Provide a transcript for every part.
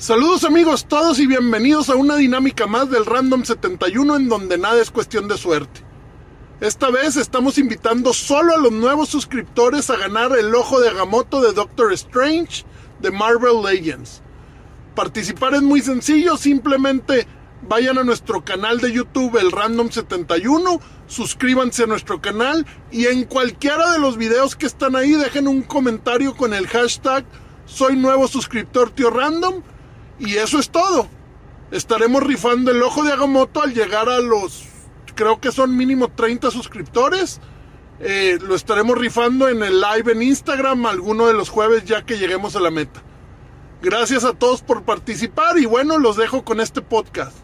Saludos amigos todos y bienvenidos a una dinámica más del Random 71 en donde nada es cuestión de suerte. Esta vez estamos invitando solo a los nuevos suscriptores a ganar el ojo de Agamotto de Doctor Strange de Marvel Legends. Participar es muy sencillo, simplemente vayan a nuestro canal de YouTube, el Random 71, suscríbanse a nuestro canal y en cualquiera de los videos que están ahí dejen un comentario con el hashtag soy nuevo suscriptor tío random y eso es todo. Estaremos rifando el ojo de Agamotto al llegar a los, creo que son mínimo 30 suscriptores. Eh, lo estaremos rifando en el live en Instagram alguno de los jueves ya que lleguemos a la meta. Gracias a todos por participar y bueno, los dejo con este podcast.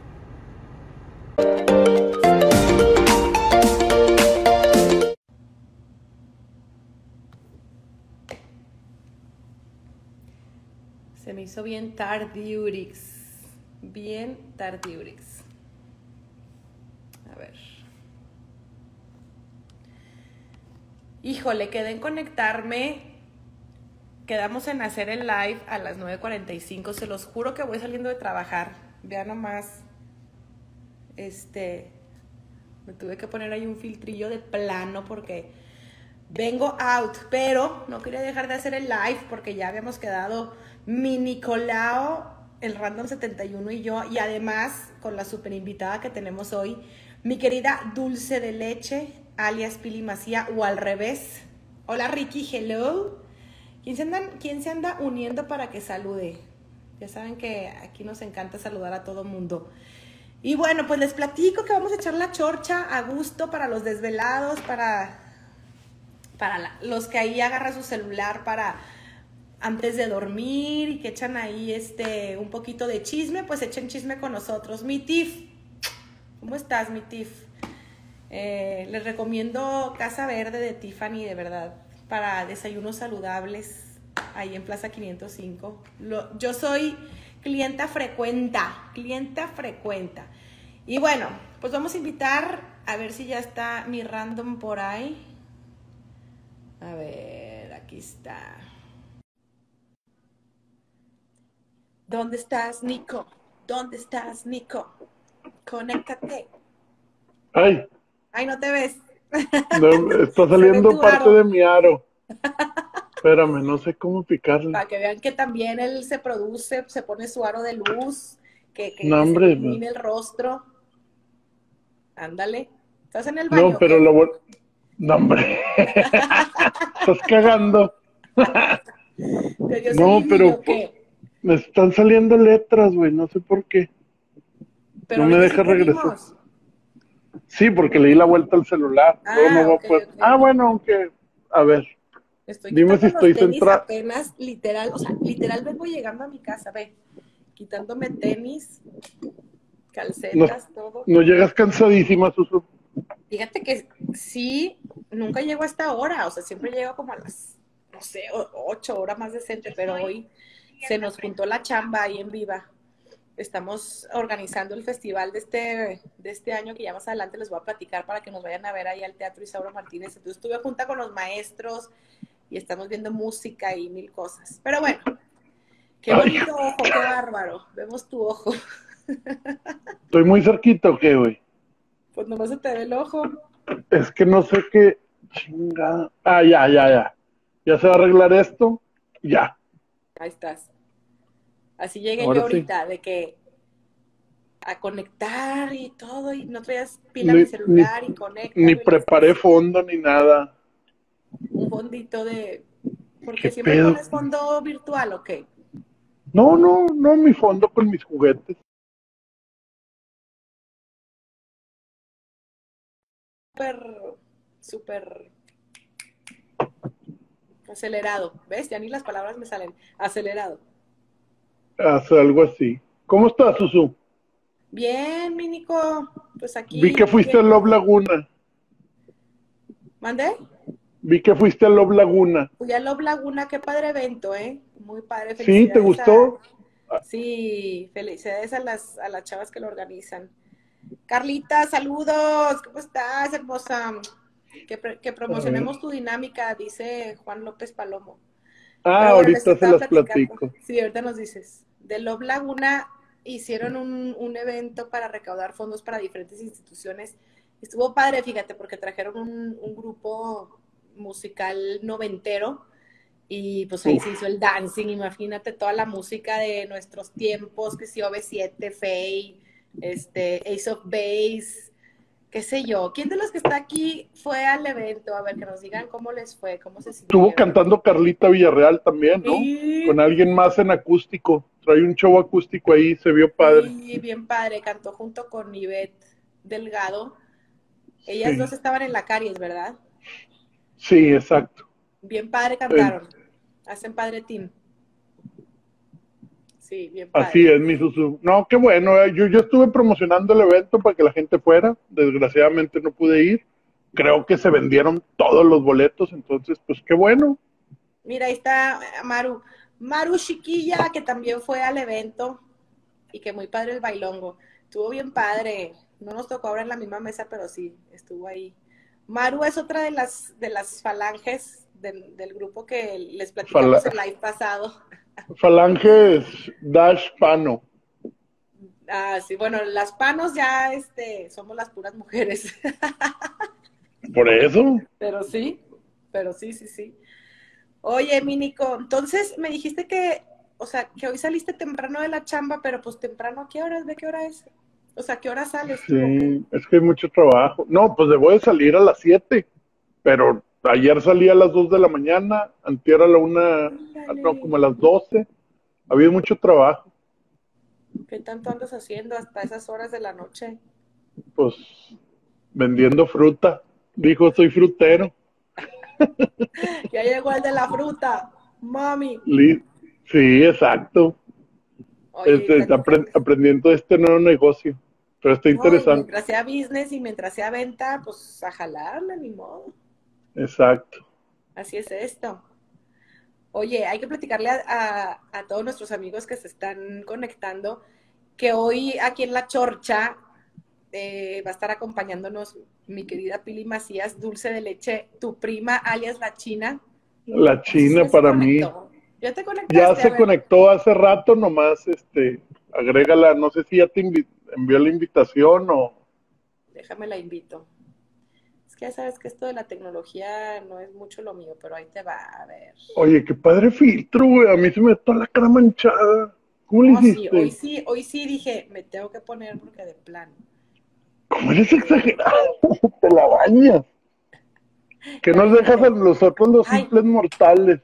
Me hizo bien tardiurix. Bien tardiurix. A ver. Híjole, quedé en conectarme. Quedamos en hacer el live a las 9.45. Se los juro que voy saliendo de trabajar. Vean nomás. Este. Me tuve que poner ahí un filtrillo de plano porque vengo out. Pero no quería dejar de hacer el live porque ya habíamos quedado mi Nicolao, el Random 71 y yo, y además con la super invitada que tenemos hoy, mi querida Dulce de Leche, alias Pili Macía, o al revés. Hola Ricky, hello. ¿Quién se, ¿Quién se anda uniendo para que salude? Ya saben que aquí nos encanta saludar a todo mundo. Y bueno, pues les platico que vamos a echar la chorcha a gusto para los desvelados, para, para los que ahí agarran su celular para antes de dormir y que echan ahí este un poquito de chisme, pues echen chisme con nosotros. Mi Tif, ¿cómo estás, mi Tif? Eh, les recomiendo Casa Verde de Tiffany, de verdad, para desayunos saludables ahí en Plaza 505. Lo, yo soy clienta frecuenta, clienta frecuenta. Y bueno, pues vamos a invitar a ver si ya está mi random por ahí. A ver, aquí está. ¿Dónde estás, Nico? ¿Dónde estás, Nico? Conéctate. Ay. Ay, no te ves. No, está saliendo parte de mi aro. Espérame, no sé cómo picarle. Para que vean que también él se produce, se pone su aro de luz, que, que no, hombre, se ilumine el rostro. Ándale. ¿Estás en el baño? No, pero lo No, hombre. Estás cagando. no, pero... Me están saliendo letras, güey, no sé por qué. Pero no me deja regresar. Sí, porque le di la vuelta al celular. Ah, no okay, okay. okay. ah bueno, aunque, a ver. Estoy Dime si estoy centrado. apenas, literal, o sea, literal vengo llegando a mi casa, ve, quitándome tenis, calcetas, no, todo. No llegas cansadísima, Susu. Fíjate que sí, nunca llego a esta hora, o sea, siempre llego como a las, no sé, ocho horas más decente, pero hoy se nos juntó la chamba ahí en Viva. Estamos organizando el festival de este, de este año que ya más adelante les voy a platicar para que nos vayan a ver ahí al Teatro Isauro Martínez. Entonces estuve junta con los maestros y estamos viendo música y mil cosas. Pero bueno, qué bonito ojo, qué bárbaro. Vemos tu ojo. ¿Estoy muy cerquita o qué, güey? Pues nomás se te ve el ojo. Es que no sé qué chingada. Ah, ya, ya, ya. Ya se va a arreglar esto. Ya. Ahí estás. Así llegué Ahora yo ahorita, sí. de que a conectar y todo, y no traías pila ni, mi celular ni, y conecta. Ni preparé fondo ni nada. Un fondito de. Porque siempre pedo? pones fondo virtual, ¿o qué? No, no, no, mi fondo con mis juguetes. Súper, súper acelerado. ¿Ves? Ya ni las palabras me salen. Acelerado. Hace algo así. ¿Cómo estás, Susu? Bien, mi Nico. Pues aquí. Vi que fuiste a Love Laguna. ¿Mandé? Vi que fuiste a Love Laguna. Fui a Love Laguna, qué padre evento, ¿eh? Muy padre. ¿Sí? ¿Te gustó? A... Sí, felicidades a las, a las chavas que lo organizan. Carlita, saludos. ¿Cómo estás, hermosa? Que, que promocionemos tu dinámica, dice Juan López Palomo. Ah, Pero ahorita se platicando. platico. Sí, ahorita nos dices. de Love Laguna hicieron un, evento para recaudar fondos para diferentes instituciones. Estuvo padre, fíjate, porque trajeron un, grupo musical noventero y pues ahí se hizo el dancing, imagínate toda la música de nuestros tiempos, que si OV7, Faye, este, Ace of Base, qué sé yo. ¿Quién de los que está aquí fue al evento? A ver, que nos digan cómo les fue, cómo se Estuvo cantando Carlita Villarreal también, ¿no? Con alguien más en acústico. Trae un show acústico ahí, se vio padre. Sí, bien padre. Cantó junto con Ivette Delgado. Ellas dos estaban en la caries, ¿verdad? Sí, exacto. Bien padre cantaron. Hacen padre team. Sí, bien padre. Así es, mi Susu. No, qué bueno. Eh. Yo, yo estuve promocionando el evento para que la gente fuera. Desgraciadamente no pude ir. Creo que se vendieron todos los boletos, entonces, pues qué bueno. Mira, ahí está Maru. Maru Chiquilla, que también fue al evento y que muy padre el bailongo. Estuvo bien padre. No nos tocó ahora en la misma mesa, pero sí, estuvo ahí. Maru es otra de las, de las falanges del, grupo que les platicamos el live pasado. Falanges Dash Pano. Ah, sí, bueno, las panos ya este, somos las puras mujeres. Por eso. Pero sí, pero sí, sí, sí. Oye, Minico, entonces me dijiste que, o sea, que hoy saliste temprano de la chamba, pero pues temprano, ¿a qué horas? ¿De qué hora es? O sea, ¿qué hora sales? Sí, es que hay mucho trabajo. No, pues debo de salir a las 7, pero ayer salí a las 2 de la mañana, antier a la una, no, como a las 12. Había mucho trabajo. ¿Qué tanto andas haciendo hasta esas horas de la noche? Pues vendiendo fruta. Dijo, soy frutero. ya llegó el de la fruta, mami. Sí, exacto. Este, aprendiendo este nuevo negocio. Pero está interesante. mientras sea business y mientras sea venta, pues a jalarle, ni modo. Exacto. Así es esto. Oye, hay que platicarle a, todos nuestros amigos que se están conectando que hoy aquí en La Chorcha eh, va a estar acompañándonos mi querida Pili Macías, dulce de leche, tu prima alias la China. La China para mí. ¿Ya te Ya se conectó hace rato, nomás este, agrégala, no sé si ya te envió la invitación o... Déjame la invito. Que ya sabes que esto de la tecnología no es mucho lo mío, pero ahí te va, a ver. Oye, qué padre filtro, güey, a mí se me toda la cara manchada. ¿Cómo le hiciste? hoy sí, hoy sí dije, me tengo que poner porque de plano. ¿Cómo eres exagerado? Te la bañas. Que nos dejas a nosotros los simples mortales.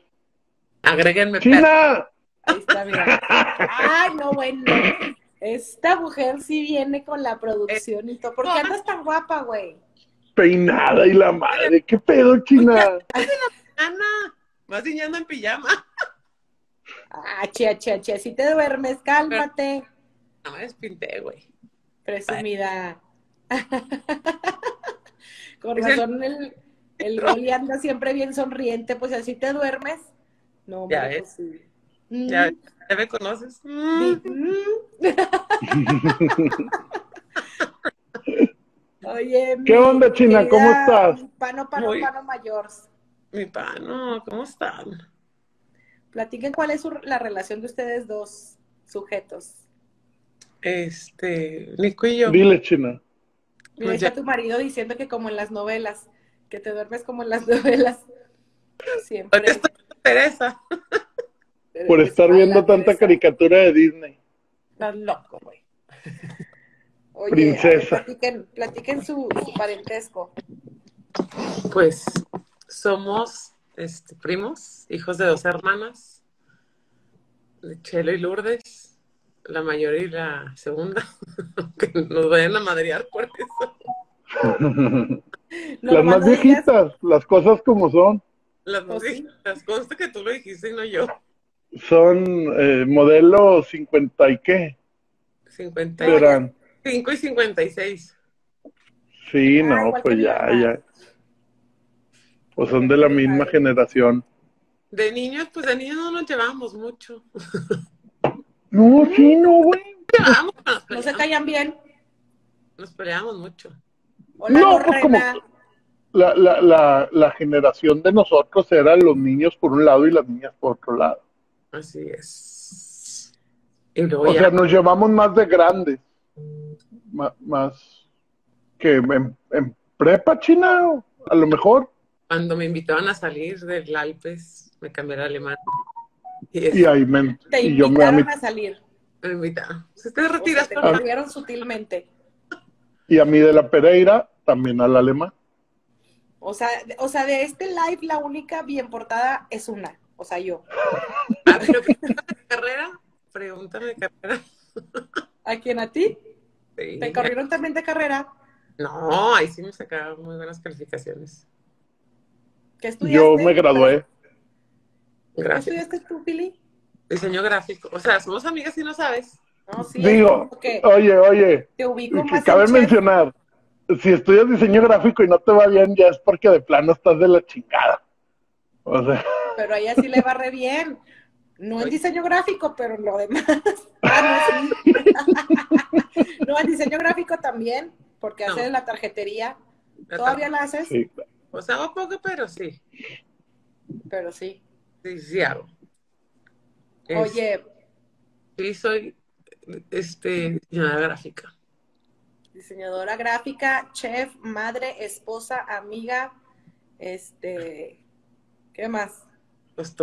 Agréguenme. ¡China! Ahí está, mira. Ay, no, bueno. Esta mujer sí viene con la producción y todo. ¿Por qué andas tan guapa, güey? Peinada y la madre. ¿Qué pedo, China? Ana, vas diñando en pijama. Ah, chia, chia, chia. Si te duermes, cálmate. No me despinté, güey. Presumida. Con razón el, el Rolly anda siempre bien sonriente, pues así te duermes. No, ya pues Ya, mm. ya, me conoces. Mm. Oye, ¿qué onda, China? ¿Cómo estás? Pano, pano, pano mayor. Mi pano, ¿cómo están? Platiquen cuál es la relación de ustedes dos sujetos. Este, Nico y yo. Dile, China. Mira, pues está tu marido diciendo que como en las novelas, que te duermes como en las novelas. Siempre. Teresa. Por estar viendo tanta caricatura de Disney. Estás loco, güey. Princesa. platiquen, su, parentesco. Pues somos este, primos, hijos de dos hermanas, de Chelo y Lourdes la mayor y la segunda, que nos vayan a madrear por eso. las más viejitas, las cosas como son. Las más viejitas, consta que tú lo dijiste y no yo. Son eh, modelo 50 y qué? 55 y 56. Sí, ah, no, pues ya, ya. Pues son de la misma generación. De niños, pues de niños no nos llevamos mucho. No, sí, no, güey. No se callan bien. Nos peleamos mucho. no, pues como la, la, la, la, generación de nosotros eran los niños por un lado y las niñas por otro lado. Así es. Y luego O ya, sea, nos llevamos más de grandes. Más que en, en prepa china, a lo mejor. cuando me invitaban a salir del Alpes, me cambié al alemán. Y, ahí me, Te y yo me, a a salir. me. Si te O sea, retiras, te papá. corrieron sutilmente. y a mí de la Pereira también al alemán. O sea, de- o sea, de este live la única bien portada es una. O sea, yo. Ah, pero de carrera. Pregúntame de carrera. ¿A quién? ¿A ti? Sí. ¿Te corrieron también de carrera? No, ahí sí me sacaba muy buenas calificaciones. ¿Qué estudiaste? Yo me gradué. ¿Qué Gracias. estudiaste tú, Pili? Diseño gráfico. O sea, somos amigas y no sabes. No, sí. Digo, que oye, oye, te ubico que más cabe mencionar, si estudias diseño gráfico y no te va bien, ya es porque de plano estás de la chingada. O sea, Pero a ella sí le va re bien. No en diseño gráfico, pero en lo demás. Ah, no, sí. no, en diseño gráfico también, porque No. haces la tarjetería. La ¿Todavía la haces? sí. O sea, hago poco, pero sí. Pero sí. Sí, sí hago. Es- Oye, Sí, soy este, diseñadora gráfica. diseñadora gráfica, chef, madre, esposa, amiga, este, ¿qué más? Pues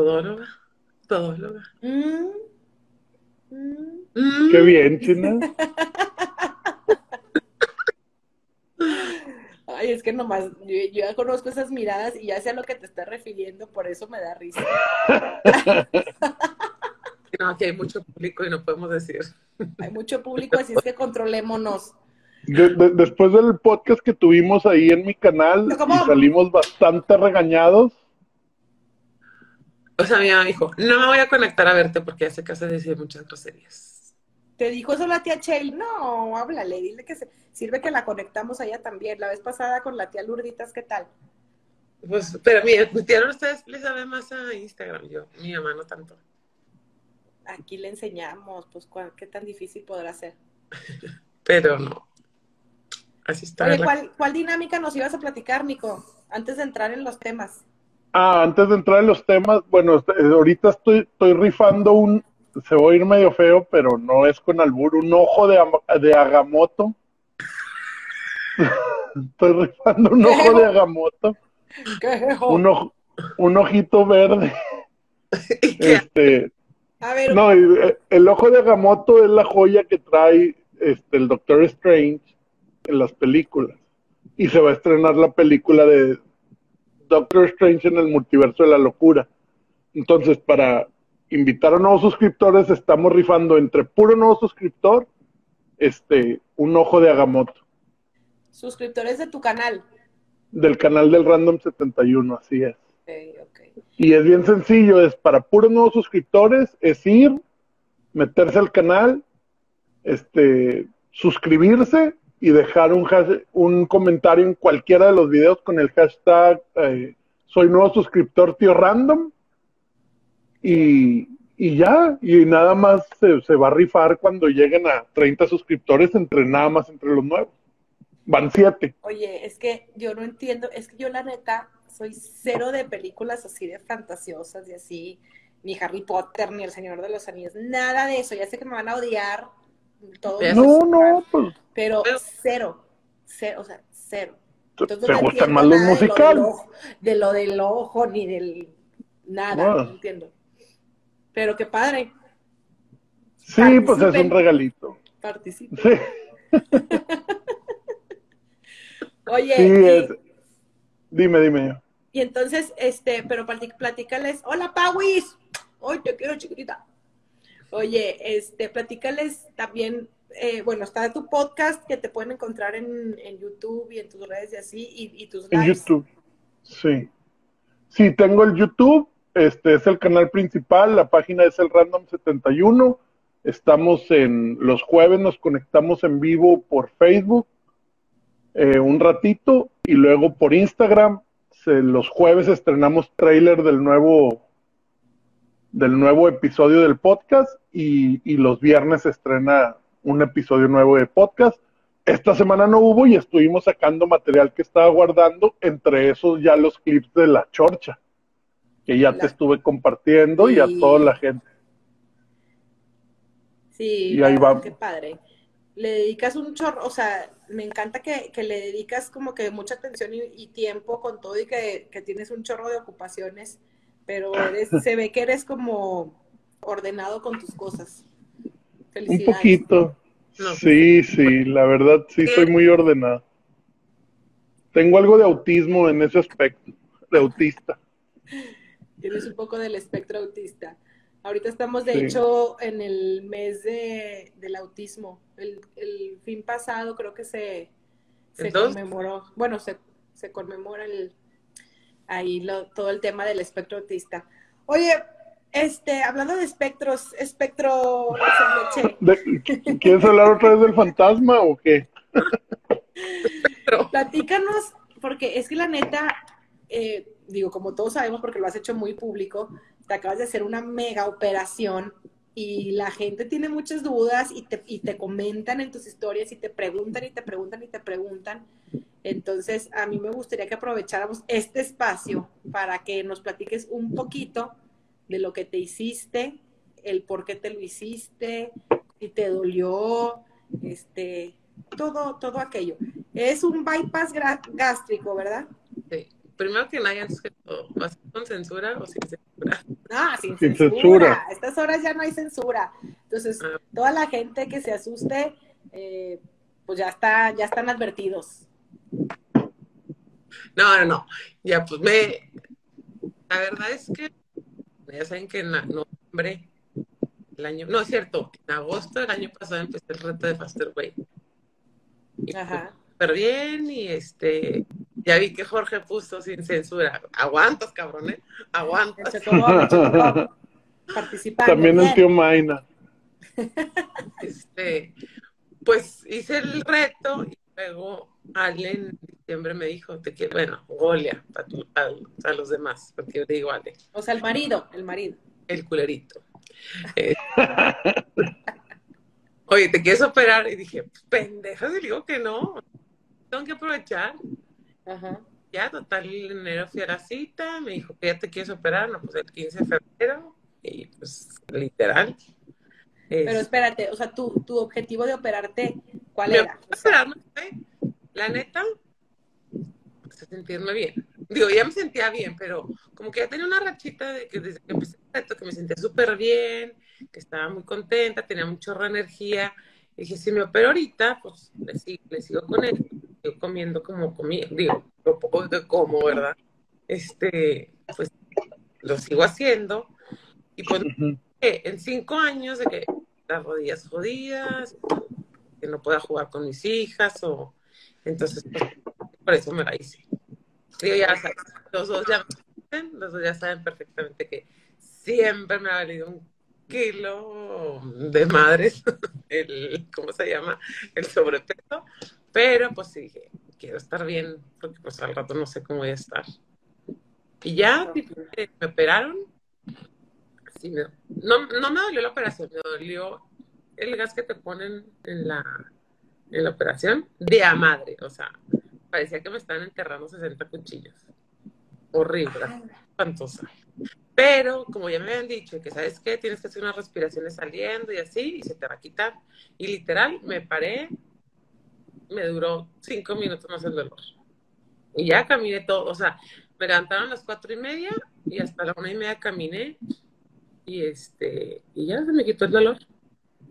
todóloga. Mm, mm. Qué bien, China. Ay, es que nomás, yo, yo ya conozco esas miradas y ya sé a lo que te estás refiriendo, por eso me da risa. No, aquí hay mucho público y no podemos decir. Hay mucho público, así es que controlémonos. De- de- después del podcast que tuvimos ahí en mi canal y salimos bastante regañados, O sea, mi mamá dijo, no me voy a conectar a verte porque hace casa decir muchas groserías. ¿Te dijo eso la tía Chel? No, háblale, dile que se, sirve que la conectamos allá también. La vez pasada con la tía Lurditas, ¿qué tal? Pues, pero mi, mi tía a ustedes les sabe más a Instagram, yo, mi mamá no tanto. Aquí le enseñamos, pues, cuál- qué tan difícil podrá ser. Pero no. Así está. Oye, la- ¿cuál, ¿cuál dinámica nos ibas a platicar, Nico? Antes de entrar en los temas. Ah, antes de entrar en los temas, bueno, este, ahorita estoy, estoy rifando un, se va a ir medio feo, pero no es con albur, un ojo de, de Agamotto. estoy rifando un ojo de Agamotto, ¿Qué? un, ojo- un ojito verde. Este, A ver, no, eh, el ojo de Agamotto es la joya que trae este, el Doctor Strange en las películas. Y se va a estrenar la película de Doctor Strange en el multiverso de la locura. Entonces, para invitar a nuevos suscriptores, estamos rifando entre puro nuevo suscriptor, este, un ojo de Agamotto, suscriptores de tu canal. del canal del Random 71, así es. Ok, ok. Y es bien sencillo, es para puros nuevos suscriptores, es ir, meterse al canal, este, suscribirse y dejar un, un comentario en cualquiera de los videos con el hashtag eh, soy nuevo suscriptor tío random y, y ya, y nada más se, se va a rifar cuando lleguen a 30 suscriptores entre nada más entre los nuevos. Van siete. Oye, es que yo no entiendo, es que yo la neta soy cero de películas así de fantasiosas y así, ni Harry Potter, ni El Señor de los Anillos, nada de eso. Ya sé que me van a odiar todos, No, no, pues pero cero, cero, o sea, cero. te, Entonces te no gustan más los nada de lo del musicales. ojo- De lo del ojo, ni del nada, no entiendo. Pero qué padre, Sí, pues es Participen. un regalito. participa. Sí, Oye, sí, y- es. Dime, dime. Y entonces, este, pero platícales, hola Pauis, hoy te quiero chiquitita. Oye, este, platícales también, eh, bueno, está tu podcast que te pueden encontrar en, en YouTube y en tus redes y así, y, y tus En. YouTube. Sí. Sí, tengo el YouTube. Este es el canal principal. La página es el Random 71. Estamos en los jueves, nos conectamos en vivo por Facebook eh, un ratito y luego por Instagram. Se- los jueves estrenamos trailer del nuevo del nuevo episodio del podcast y, y los viernes se estrena un episodio nuevo de podcast. Esta semana no hubo y estuvimos sacando material que estaba guardando, entre esos ya los clips de la chorcha, que ya La- te estuve compartiendo y a toda la gente. Sí, Y ahí va. qué padre. Le dedicas un chorro, o sea, me encanta que, que le dedicas como que mucha atención y, y tiempo con todo y que, que tienes un chorro de ocupaciones, pero eres- se ve que eres como ordenado con tus cosas. Un Felicidades. poquito. No. Sí, sí, la verdad sí soy muy ordenado. Tengo algo de autismo en ese aspecto, de autista. Tienes un poco del espectro autista. Ahorita estamos, de Sí. hecho, en el mes de, del autismo. El, el fin pasado creo que se, se conmemoró, bueno, se, se conmemora el, ahí lo- todo el tema del espectro autista. Oye, este, hablando de espectros, espectro ¿Quieres hablar otra vez del fantasma o qué? Platícanos, porque es que la neta, eh, digo, como todos sabemos, porque lo has hecho muy público, te acabas de hacer una mega operación y la gente tiene muchas dudas y te, y te comentan en tus historias y te preguntan y te preguntan y te preguntan. Entonces, a mí me gustaría que aprovecháramos este espacio para que nos platiques un poquito de lo que te hiciste, el por qué te lo hiciste, si te dolió, este, todo, todo aquello. Es un bypass gástrico, ¿verdad? sí. Primero que nada, antes que todo, ¿vas con censura o sin censura? Ah, sin, Sin censura. censura. A estas horas ya no hay censura. Entonces, Ah. toda la gente que se asuste, eh, pues ya está, ya están advertidos. No, no, no. Ya, pues me. La verdad es que. Ya saben que en noviembre. El año. No, es cierto. En agosto del año pasado empecé el reto de Faster Way. Y Ajá. súper bien. Y este. Ya vi que Jorge puso sin censura. Aguantas, cabrón, ¿eh? Aguantas. El Chocobón, el Chocobón, participando. También el tío Maina. Este. Pues hice el reto y luego Ale en diciembre me dijo: Te quiero. Bueno, Golia, para, tu- a, a los demás, porque yo le digo Ale. O sea, el marido, el marido. el culerito. Eh, Oye, ¿te quieres operar? Y dije, pendeja, y le digo que no. Tengo que aprovechar. Ajá. Ya, total, en enero fui a la cita, me dijo que ya te quieres operar, no, pues el 15 de febrero, y pues literal. es- Pero espérate, o sea, tu, tu objetivo de operarte, ¿cuál me era? voy a operar, no sé. La neta, pues, sentirme bien. Digo, ya me sentía bien, pero como que ya tenía una rachita de que desde que empecé el reto, que me sentía súper bien, que estaba muy contenta, tenía de energía. Y dije, si me opero ahorita, pues le sigo, le sigo con él, sigo comiendo como comía, digo, lo poco que como, ¿verdad? Este, pues lo sigo haciendo. Y pues Ujú. que en cinco años de que las rodillas jodidas, que no pueda jugar con mis hijas, o entonces pues, por eso me la hice. Digo, ya sabes, los dos ya los dos ya saben perfectamente que siempre me ha valido un kilo de madres, el, ¿cómo se llama? El sobrepeso, pero pues sí dije, quiero estar bien, porque pues al rato no sé cómo voy a estar. Y ya tipo, eh, me operaron, sí, me- no, no me dolió la operación, me dolió el gas que te ponen en la, en la operación de a madre, o sea, parecía que me estaban enterrando 60 cuchillos. Horrible, espantosa. Pero, como ya me habían dicho, que sabes qué, tienes que hacer unas respiraciones saliendo y así, y se te va a quitar. Y literal, me paré, me duró cinco minutos más el dolor. Y ya caminé todo, o sea, me levantaron a las cuatro y media y hasta la una y media caminé y este, y ya se me quitó el dolor.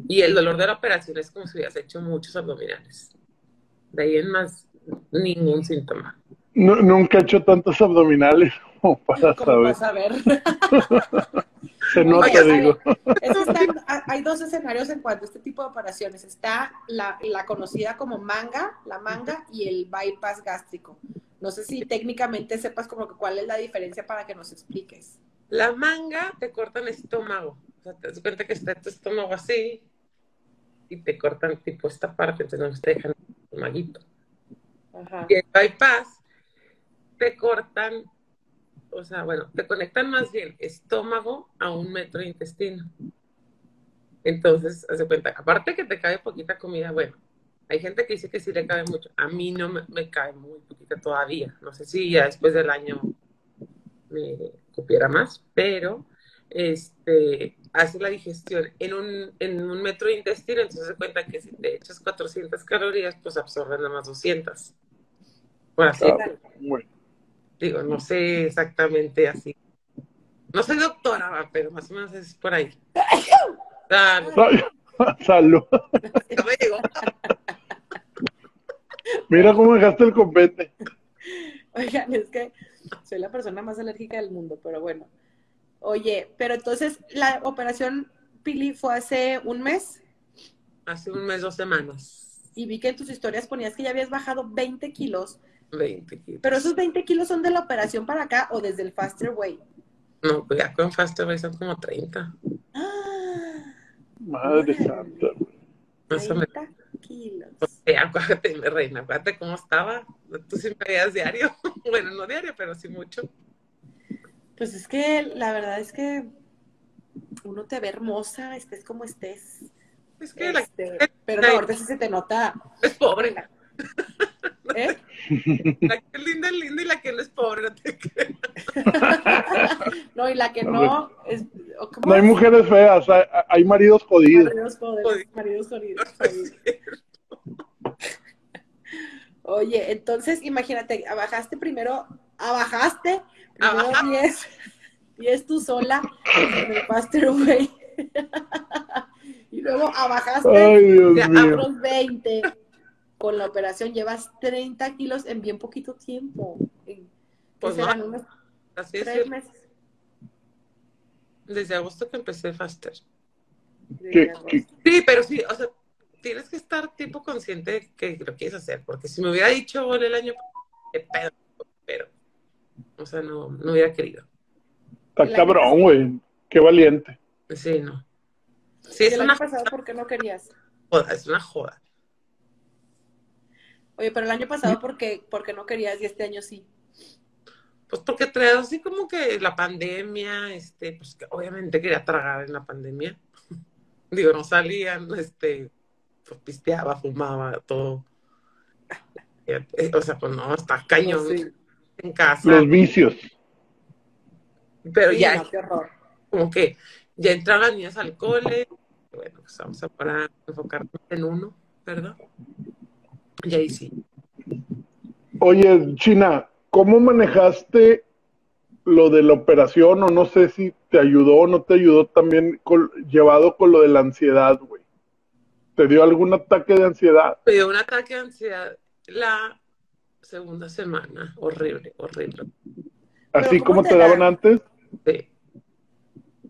Y el dolor de la operación es como si hubieras hecho muchos abdominales. De ahí en más, ningún síntoma. Nu- nunca he hecho tantos abdominales como para ¿Cómo saber. vas a ver? Se nota, Oye, digo. están- hay dos escenarios en cuanto a este tipo de operaciones. Está la, la conocida como manga, la manga, y el bypass gástrico. No sé si técnicamente sepas como que cuál es la diferencia para que nos expliques. La manga te cortan estómago. O sea, te das cuenta que está tu estómago así y te cortan tipo esta parte, entonces no te dejan el estomaguito. Ajá. Y el bypass te cortan, o sea, bueno, te conectan más bien estómago a un metro de intestino. Entonces, haz de cuenta, aparte que te cabe poquita comida, bueno, hay gente que dice que sí le cabe mucho. A mí no me, cae muy poquita todavía. No sé si ya después del año me cupiera más, pero este, hace la digestión en un, en un metro de intestino, entonces se cuenta que si te echas 400 calorías, pues absorbes nada más 200. Bueno, Ah, bueno. Digo, no sé exactamente así. No soy doctora, pero más o menos es por ahí. Ah, Ay, Salud. no me llegó. Mira cómo dejaste el copete. Oigan, es que soy la persona más alérgica del mundo, pero bueno. Oye, pero entonces la operación Pili fue hace un mes Hace un mes, dos semanas. y vi que en tus historias ponías que ya habías bajado 20 kilos, 20 kilos. pero esos 20 kilos son de la operación para acá o desde el Faster Way. No, pues ya con Faster Way son como 30. Ah, Madre santa. güey. Más o menos. 30 kilos. Eh, acuérdate, mi reina, acuérdate cómo estaba. Tú sí me veías diario. Bueno, no diario, pero sí mucho. Pues es que la verdad es que uno te ve hermosa, estés como estés. Es que la Este, pero no, ahorita sí se te nota. es pobre. ¿Eh? La que es linda es linda y la que no es pobre, no te creas. No, y la que no es. o ¿cómo No hay es? mujeres feas, hay, hay maridos jodidos. Maridos jodidos, Jodidos. maridos jodidos, jodidos. Oye, entonces imagínate, bajaste primero, abajaste primero Abaja. 10, 10 tú sola en el Faster Way. y luego abajaste Ay, Dios mío. otros 20 con la operación. Llevas 30 kilos en bien poquito tiempo. En, ¿qué Pues no. serán? Unos Así es, 3 meses. desde agosto que empecé Faster. ¿Qué- qué- Sí, pero sí, o sea, tienes que estar tipo consciente de que lo quieres hacer, porque si me hubiera dicho "Ole, el año pasado, qué pedo, pero, o sea, no, no hubiera querido. Está cabrón, güey. Qué valiente. Sí, no. Sí, ¿Y es una pasado por qué no querías? joda, es una joda. Oye, pero el año pasado ¿por qué, por qué no querías y este año sí? Pues porque traes así como que la pandemia, este, pues que obviamente quería tragar en la pandemia. Digo, no salían, este, pues pisteaba, fumaba, todo. Eh, O sea, pues no, está cañón Sí. en casa. Los vicios. Pero Sí, ya no, qué horror. como que ya entraron las niñas al cole, bueno, pues vamos a para enfocarnos en uno, ¿verdad? Y ahí sí. Oye, China, ¿cómo manejaste lo de la operación? O no sé si te ayudó o no te ayudó también con- llevado con lo de la ansiedad, güey. ¿Te dio algún ataque de ansiedad? Me dio un ataque de ansiedad la segunda semana, horrible, horrible. Así ¿cómo como te te da? daban antes. Sí.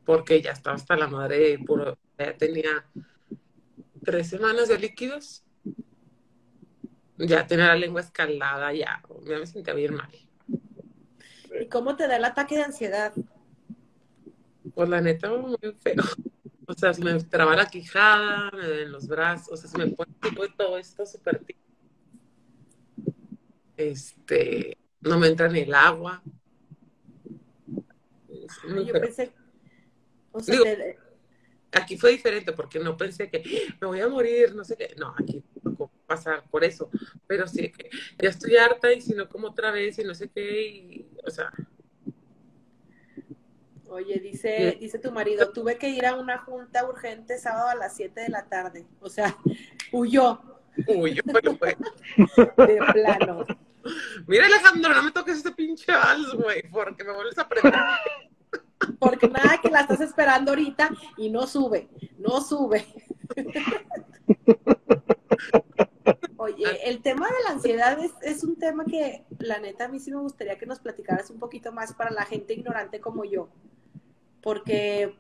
Porque ya estaba hasta la madre puro, ya tenía tres semanas de líquidos. Ya tenía la lengua escaldada, ya, ya me sentía bien mal. ¿Y cómo te da el ataque de ansiedad? Pues la neta, muy feo. O sea, se me traba la quijada, me duelen los brazos, o sea, se me pone todo esto súper Este, no me entra ni el agua. Ay, yo pensé, o sea, Digo- te- Aquí fue diferente porque no pensé que me voy a morir, no sé qué. No, aquí pasar por eso. Pero sí que ya estoy harta y si no como otra vez y no sé qué. Y, o sea, oye, dice, dice tu marido, tuve que ir a una junta urgente sábado a las 7 de la tarde. O sea, huyó me lo fue. de plano. Mira, Alejandro, no me toques este pinche vals, güey, porque me vuelves a aprender. Porque nada que la estás esperando ahorita y no sube, no sube. Oye, el tema de la ansiedad es, es un tema que la neta a mí sí me gustaría que nos platicaras un poquito más para la gente ignorante como yo. Porque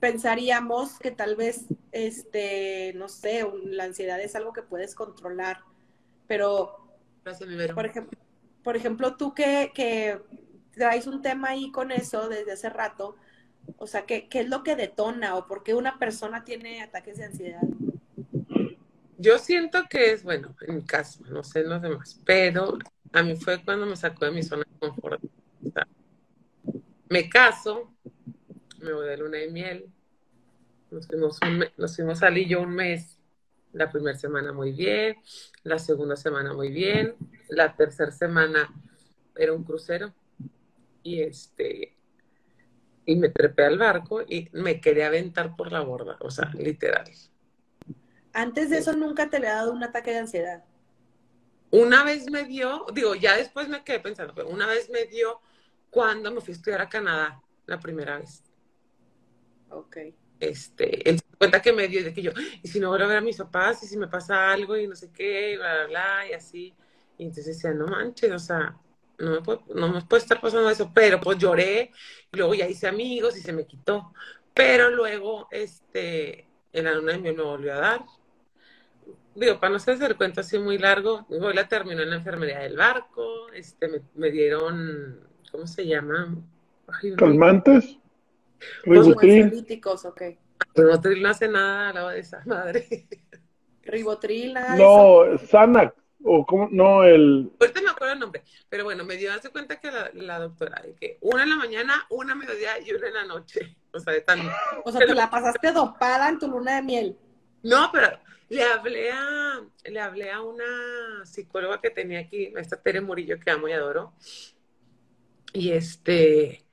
pensaríamos que tal vez, este, no sé, un- la ansiedad es algo que puedes controlar. Pero Gracias, por ejemplo, por ejemplo, tú que, que traes un tema ahí con eso desde hace rato, o sea, ¿qué, ¿qué es lo que detona o por qué una persona tiene ataques de ansiedad? Yo siento que es, bueno, en mi caso, no sé en los demás, pero a mí fue cuando me sacó de mi zona de confort. Me caso, me voy de luna de miel, nos fuimos, un nos fuimos Ali y yo un mes, la primera semana muy bien, la segunda semana muy bien, la tercera semana era un crucero y este y me trepé al barco y me quería aventar por la borda, o sea, literal. Antes de eso nunca te había dado un ataque de ansiedad. Una vez me dio, digo, ya después me quedé pensando, pero una vez me dio cuando me fui a estudiar a Canadá, la primera vez. Ok. Este, él cuenta que me dio de que yo, y si no voy a ver a mis papás, y si me pasa algo, y no sé qué, y bla, bla, bla, y así. Y entonces decía, no manches, o sea, no me, puede, no me puede estar pasando eso, pero pues lloré, y luego ya hice amigos y se me quitó. Pero luego, este, en la luna de miel me volvió a dar. Digo, para no hacer el cuento así muy largo, hoy la terminó en la enfermería del barco, este, me, me dieron, ¿cómo se llama? Ay, ¿Calmantes? Como Ribotril. ansiolíticos, ok. Ribotril no hace nada al lado de esa madre. Ribotril, nada. No, Sanac. O cómo, no, el. Ahorita me acuerdo el nombre, pero bueno, me dio hace cuenta que la, la doctora, de que una en la mañana, una a mediodía y una en la noche. O sea. O te la pasaste dopada en tu luna de miel. No, pero le hablé a, le hablé a una psicóloga que tenía aquí, esta Tere Murillo que amo y adoro. Y este,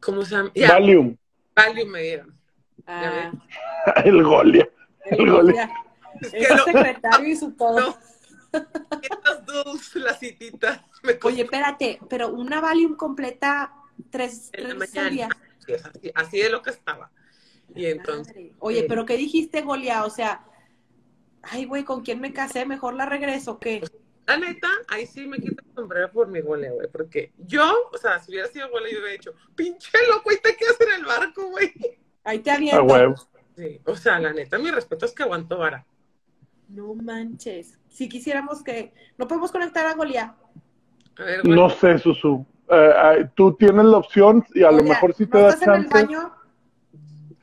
¿cómo se llama? Ya, Valium. Valium me dieron. Ah, El Golia. el el gol. ya. Es Es que no, secretario y su todo. no. Estas dos, las cititas, me Oye, espérate, pero una Valium completa tres, En la tres veces al día. Así, así de lo que estaba. Y entonces, Madre. Oye, pero ¿qué dijiste, Golia? O sea, ay, güey, ¿con quién me casé? ¿Mejor la regreso o qué? la neta, ahí sí me quito el sombrero por mi gole, güey, porque yo, o sea, si hubiera sido gole, yo hubiera dicho, pinche loco, y te quedas en el barco, güey. Ahí te aviento. huevo. Sí, o sea, la neta, mi respeto es que aguanto vara. No manches. Si quisiéramos que... ¿No podemos conectar a Golia? A ver, güey, No sé, Susu. Eh, eh, tú tienes la opción y a lo mejor si te ¿no da estás en el chance. baño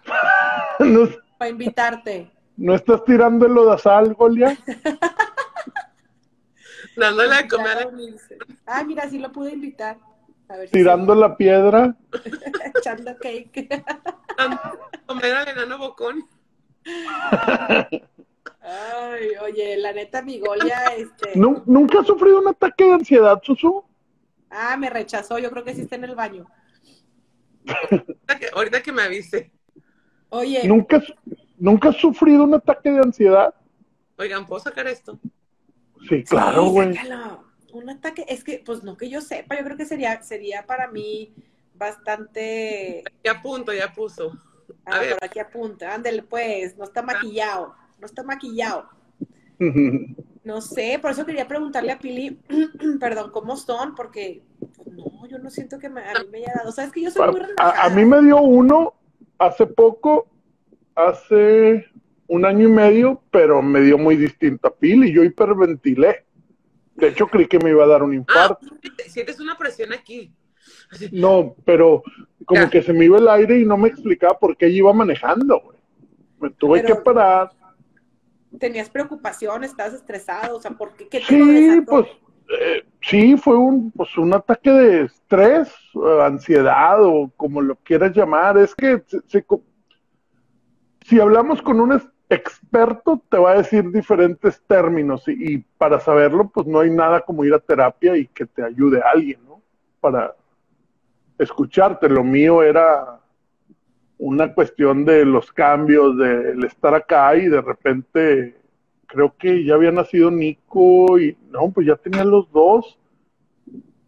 No, para invitarte? no estás tirando el lodazal, Golia. dándole de comer, dice, Ah, mira, sí lo pude invitar. A ver si Tirando la piedra. echando cake. a comer al enano bocón. Ay, oye, la neta, mi Golia, este... Nu- ¿Nunca has sufrido un ataque de ansiedad, Susu? Ah, me rechazó, yo creo que sí está en el baño. Ahorita que, me avise. Oye, ¿Nunca, has- ¿Nunca has sufrido un ataque de ansiedad? Oigan, ¿puedo sacar esto? Sí, claro, güey. Un ataque, es que, pues no que yo sepa, yo creo que sería, sería para mí bastante. Ya apunto, ya puso. A Ah, ver. por aquí apunta, ándale pues, no está maquillado, no está maquillado. No sé, por eso quería preguntarle a Pili, perdón, ¿cómo son? Porque, pues, no, yo no siento que me, a mí me haya dado. Sabes que yo soy muy A, relajada. a mí me dio uno hace poco, hace un año y medio, pero me dio muy distinto a Pili. Yo hiperventilé. De hecho, creí que me iba a dar un Ah, infarto. sientes una presión aquí. No, pero como Ya. que se me iba el aire y no me explicaba por qué ella iba manejando, güey. Me tuve Pero- que parar. Tenías preocupación, estabas estresado, o sea, ¿por qué? ¿Qué te lo Sí, pues eh, sí, fue un, pues, un ataque de estrés, eh, ansiedad o como lo quieras llamar. Es que se- se co- si hablamos con un experto, te va a decir diferentes términos y, y para saberlo, pues no hay nada como ir a terapia y que te ayude alguien, ¿no? Para escucharte. Lo mío era una cuestión de los cambios, del estar acá y de repente creo que ya había nacido Nico y no, pues ya tenía los dos.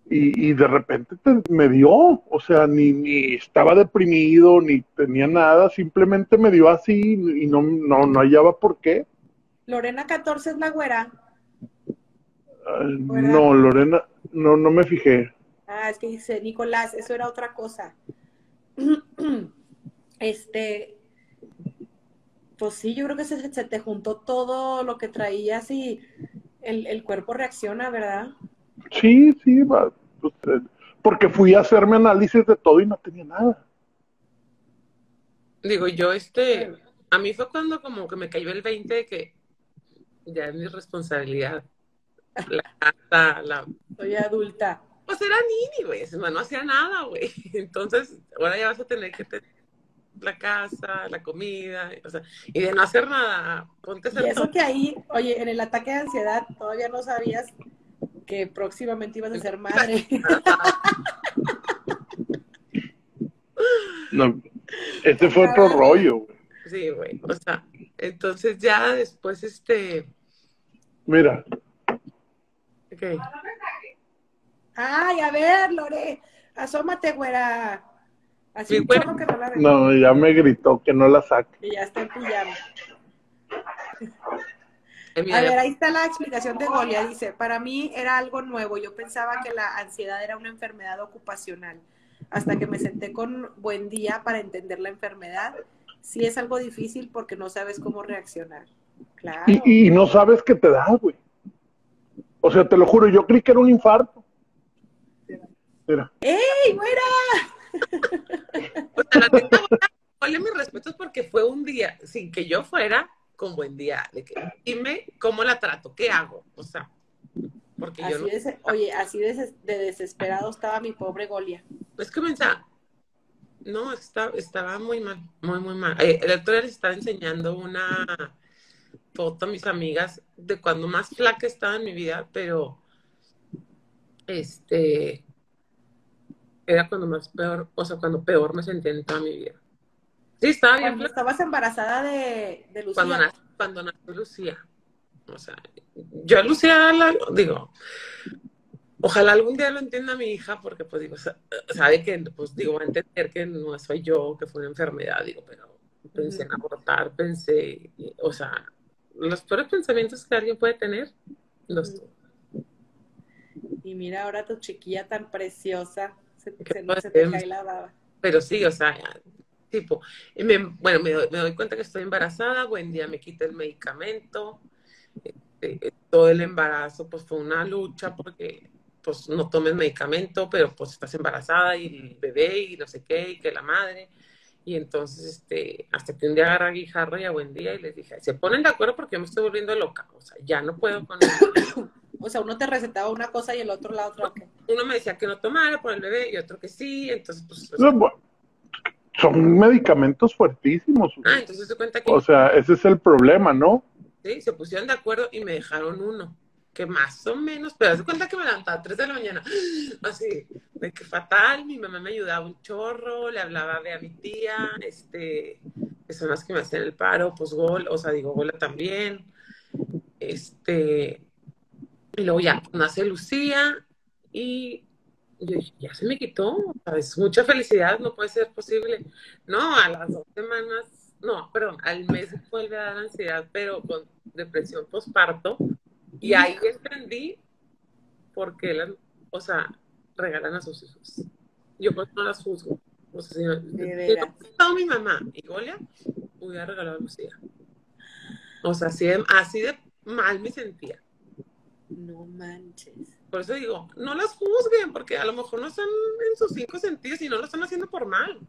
Y, y de repente te- me dio, o sea, ni, ni estaba deprimido, ni tenía nada, simplemente me dio así y no, no, no hallaba por qué. Lorena 14 es la güera. ¿Verdad? no, Lorena, no, no me fijé. Ah, es que dice Nicolás, eso era otra cosa. Este, pues sí, yo creo que se, se te juntó todo lo que traías y el, el cuerpo reacciona, ¿verdad? Sí, sí, va, pues, eh, porque fui a hacerme análisis de todo y no tenía nada. Digo, yo este, a mí fue cuando como que me cayó el 20 de que ya es mi responsabilidad. La casa, la... Soy adulta. Pues era nini, güey, o sea, no hacía nada, güey. Entonces, ahora ya vas a tener que tener la casa, la comida, o sea, y de no hacer nada, ponte Y eso todo. que ahí, oye, en el ataque de ansiedad todavía no sabías que próximamente ibas a ser madre. No, este fue otro rollo, güey. Sí, güey. O sea, entonces ya después, este. Mira. Ok. Ay, a ver, Lore, asómate, güera. Así güera. chorro que no la. No, ya me gritó que no la saque. Y ya está en pijama. Eh, A ver, ahí está la explicación de Golia. Dice, para mí era algo nuevo. Yo pensaba que la ansiedad era una enfermedad ocupacional. Hasta que me senté con Buen Día para entender la enfermedad. Sí es algo difícil porque no sabes cómo reaccionar. Claro. Y, y no sabes qué te da, güey. O sea, te lo juro, yo creí que era un infarto. Mira. ¡Ey, güera! O sea, la neta, Ole, mis respetos porque fue un día sin que yo fuera con buen día. De que, dime cómo la trato, qué hago. O sea, porque yo no. de, oye, así de, des- de desesperado estaba mi pobre Golia. Es que pensaba, no, está- estaba muy mal, muy, muy mal. Eh, El doctor les estaba enseñando una foto a mis amigas de cuando más flaca estaba en mi vida, pero este era cuando más peor, o sea, cuando peor me sentía en toda mi vida. Sí, estaba bien Cuando estabas embarazada de, de Lucía. cuando nació, cuando nació Lucía. O sea, yo a Lucía la, digo, ojalá algún día lo entienda mi hija, porque pues digo, sa- sabe que, pues digo, va a entender que no soy yo, que fue una enfermedad, digo, pero pensé en abortar, pensé, o sea, los peores pensamientos que alguien puede tener, los tuve. Y mira ahora tu chiquilla tan preciosa. Se, ¿Qué se- se te podemos? cae la baba. Pero sí, o sea, tipo, y me- bueno, me doy, me doy cuenta que estoy embarazada, buen día me quita el medicamento, este, todo el embarazo pues fue una lucha porque pues no tomes medicamento, pero pues estás embarazada y el bebé y no sé qué, y que la madre. Y entonces, este, hasta que un día agarré a Guijarro y a Buen Día y les dije, se ponen de acuerdo porque yo me estoy volviendo loca, o sea, ya no puedo con O sea, uno te recetaba una cosa y el otro la otra. Uno me decía que no tomara por el bebé y otro que sí, entonces pues... No, bu- Son medicamentos fuertísimos. Ah, entonces se cuenta que... O sea, ese es el problema, ¿no? Sí, se pusieron de acuerdo y me dejaron uno, que más o menos, pero haz de cuenta que me levantaba a 3 de la mañana, así, de que fatal, mi mamá me ayudaba un chorro, le hablaba de a mi tía, este, que son las que me hacían el paro, pues gol, o sea, digo, gola también, este, y luego ya nace Lucía y yo dije, ya se me quitó, ¿sabes? Mucha felicidad, no puede ser posible. No, a las dos semanas, no, perdón, al mes me vuelve a dar ansiedad, pero con depresión postparto. Y ahí entendí por qué, las, o sea, regalan a sus hijos. Yo pues no las juzgo. O sea, si no- si no mi mamá y Golia, hubiera regalado a Lucía. O sea, así de, así de mal me sentía. No manches. Por eso digo, no las juzguen, porque a lo mejor no están en sus cinco sentidos y no lo están haciendo por mal.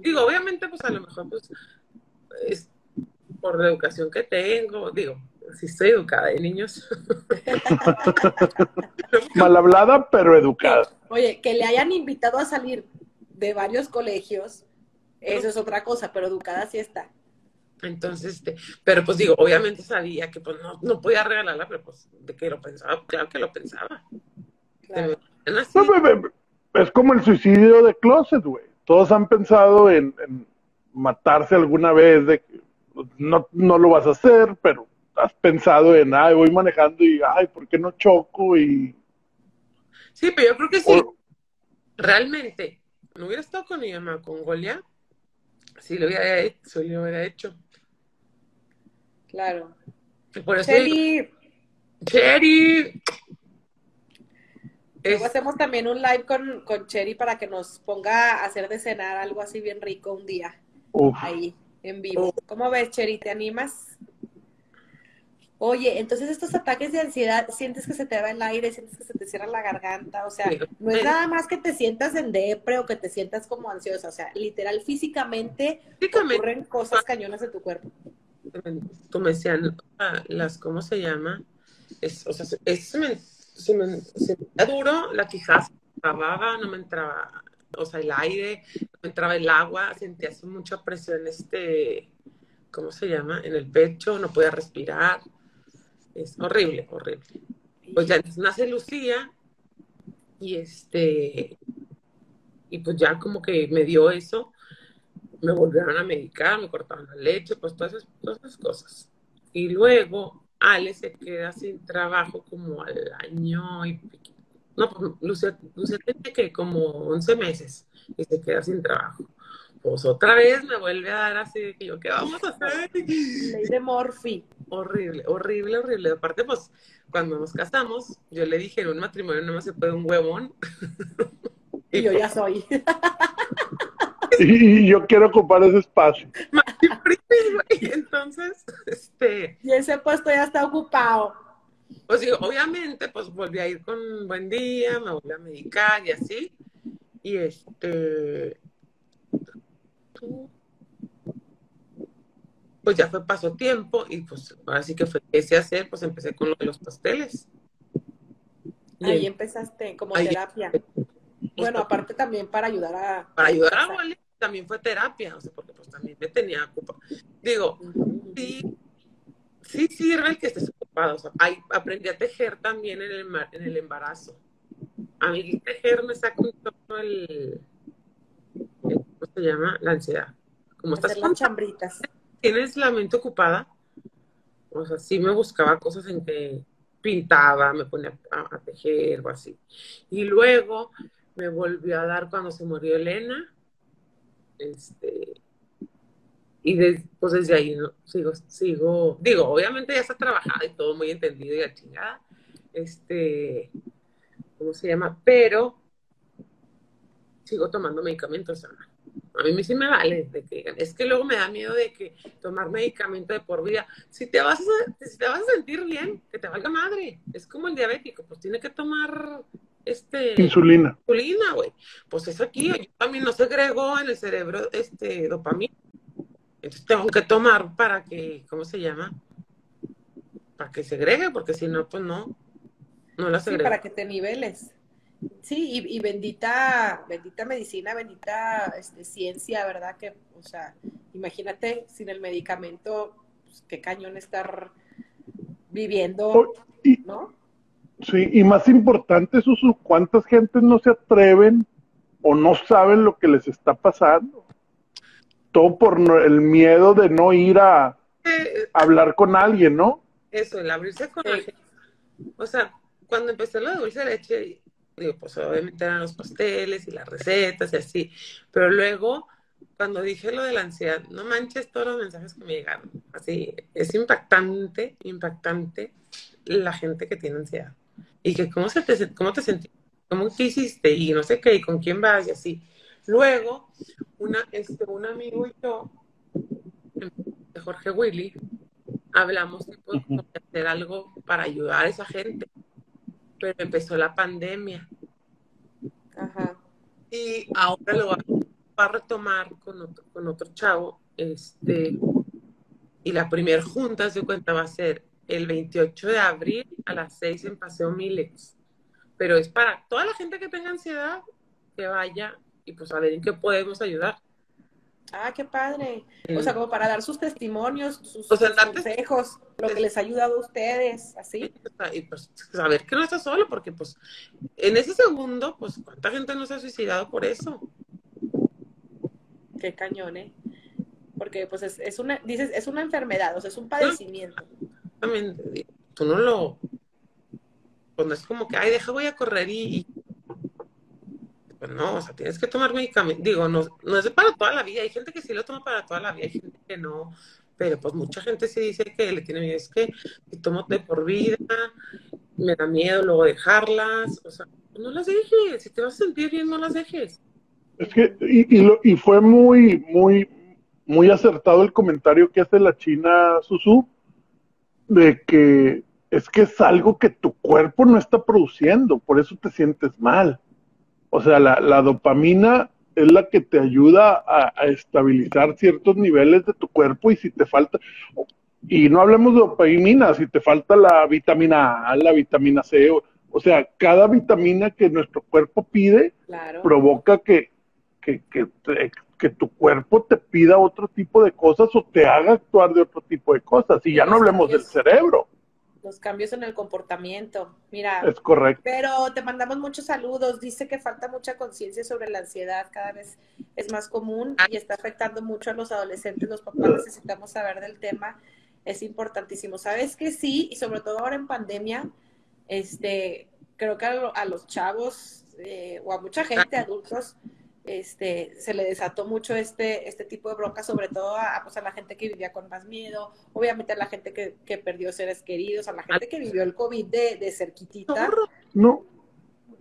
Digo, obviamente, pues a lo mejor, pues, es por la educación que tengo, digo, si estoy educada de niños. Mal hablada, pero educada. Oye, que le hayan invitado a salir de varios colegios, eso es otra cosa, pero educada sí está. Entonces, este, pero pues digo, obviamente sabía que pues no, no podía regalarla, pero pues de que lo pensaba, claro que lo pensaba. Claro. Es como el suicidio de closet, güey. Todos han pensado en, en matarse alguna vez, de que no, no lo vas a hacer, pero has pensado en, ay, voy manejando y, ay, ¿por qué no choco? Y, Sí, pero yo creo que sí, o- realmente, no hubiera estado con mi mamá, con Golia, sí lo hubiera hecho, sí lo hubiera hecho. Claro. Por eso Celi, Cherry. luego Es- hacemos también un live con, con Cherry para que nos ponga a hacer de cenar algo así bien rico un día, uf, ahí, en vivo. ¿Cómo ves, Cherry? ¿Te animas? Oye, entonces estos ataques de ansiedad, sientes que se te va el aire, sientes que se te cierra la garganta, o sea, no es nada más que te sientas en depre o que te sientas como ansiosa, o sea, literal, físicamente Físicamente, ocurren cosas cañonas de tu cuerpo. Como decían, ah, las, ¿cómo se llama? Es, o sea, se- es, se me, se me- se me duro, la me trababa, no me entraba, o sea, el aire, no me entraba el agua, sentía mucha presión, este, ¿cómo se llama? En el pecho, no podía respirar. Es horrible, horrible. Pues ya nace Lucía y este, y pues ya como que me dio eso. Me volvieron a medicar, me cortaron la leche, pues todas esas, todas esas cosas. Y luego Ale se queda sin trabajo como al año y no, pues Lucía, Lucía tiene que como 11 meses y se queda sin trabajo. Pues otra vez me vuelve a dar así de que yo, ¿qué vamos a hacer? Ley de Morphy. Horrible, horrible, horrible. Aparte, pues, cuando nos casamos, yo le dije, en un matrimonio no más se puede un huevón. y yo ya soy. y yo quiero ocupar ese espacio. Entonces, este... Y ese puesto ya está ocupado. Pues sí, obviamente, pues volví a ir con buen día, me volví a medicar y así. Y este... Pues ya fue paso tiempo y pues ahora sí que fue empecé a hacer, pues empecé con lo de los pasteles. Ahí empezaste como terapia. Bueno, aparte también para ayudar a... Para ayudar a Wally también fue terapia, o sea, porque pues también me tenía ocupado. Digo, sí, sí sirve el que estés ocupado. O sea, aprendí a tejer también en el, en el embarazo. A mí tejer me saca un poco el, ¿cómo se llama? La ansiedad. Como estás con chambritas. Tienes la mente ocupada. O sea, sí me buscaba cosas en que pintaba, me ponía a, a tejer o así. Y luego me volvió a dar cuando se murió Elena este, y pues desde ahí sigo, sigo, digo, obviamente ya está trabajado y todo muy entendido y la chingada, este, ¿cómo se llama? Pero sigo tomando medicamentos, a mí sí me vale, de que, es que luego me da miedo de que tomar medicamento de por vida, si te vas si te vas a sentir bien, que te valga madre, es como el diabético, pues tiene que tomar este insulina. Insulina, güey. Pues eso aquí yo también no segregó en el cerebro este dopamina. Entonces tengo que tomar para que, ¿cómo se llama? Para que segregue, porque si no, pues no, no la segrega. Sí, para que te niveles. Sí, y, bendita, bendita medicina, bendita este, ciencia, ¿verdad? Que, o sea, imagínate sin el medicamento, pues, qué cañón estar viviendo, ¿no? Sí, y más importante, Susu, ¿cuántas gentes no se atreven o no saben lo que les está pasando? Todo por el miedo de no ir a, hablar con alguien, ¿no? Eso, el abrirse con alguien. O sea, cuando empecé lo de dulce leche, digo, pues obviamente eran los pasteles y las recetas y así, pero luego, cuando dije lo de la ansiedad, no manches todos los mensajes que me llegaron, así, es impactante, impactante la gente que tiene ansiedad y que cómo, se te, cómo te sentiste, cómo te hiciste y no sé qué, y con quién vas y así. Luego, una, este, un amigo y yo, de Jorge Willy, hablamos de hacer algo para ayudar a esa gente, pero empezó la pandemia. Ajá. Y ahora lo va, a retomar con otro, con otro chavo, este, y la primera junta, se cuenta, va a ser el 28 de abril a las 6 en Paseo Milex. Pero es para toda la gente que tenga ansiedad que vaya y pues a ver en qué podemos ayudar. Ah, qué padre. O sea, como para dar sus testimonios, sus, consejos, lo que les ha ayudado a ustedes, así. Y pues saber que no está solo, porque pues en ese segundo, pues cuánta gente no se ha suicidado por eso. Qué cañón, ¿eh? Porque pues es, es una, dices, es una enfermedad, o sea, es un padecimiento tú no lo, cuando es como que, ay, deja, voy a correr y, pues no, o sea, tienes que tomar medicamento, digo, no, no es para toda la vida, hay gente que sí lo toma para toda la vida, hay gente que no, pero pues mucha gente sí dice que le tiene miedo, es que si tomo de por vida, me da miedo luego dejarlas, o sea, no las dejes, si te vas a sentir bien, no las dejes. Es que, y, y, lo, y fue muy, muy, muy acertado el comentario que hace la China Susu, de que es que es algo que tu cuerpo no está produciendo, por eso te sientes mal. O sea, la, dopamina es la que te ayuda a, estabilizar ciertos niveles de tu cuerpo y si te falta, y no hablemos de dopamina, si te falta la vitamina A, la vitamina C, o, sea, cada vitamina que nuestro cuerpo pide provoca que, que, que, que tu cuerpo te pida otro tipo de cosas o te haga actuar de otro tipo de cosas. Y ya no hablemos del cerebro. los cambios en el comportamiento. Mira, Es correcto. pero te mandamos muchos saludos. Dice que falta mucha conciencia sobre la ansiedad, cada vez es más común y está afectando mucho a los adolescentes. Los papás necesitamos saber del tema, es importantísimo. ¿Sabes que sí? Y sobre todo ahora en pandemia, este, creo que a, lo- a los chavos eh, o a mucha gente, adultos, este, se le desató mucho este, este tipo de bronca, sobre todo a, pues, a la gente que vivía con más miedo, obviamente a la gente que, que perdió seres queridos, a la gente que vivió el COVID de, de cerquitita. No,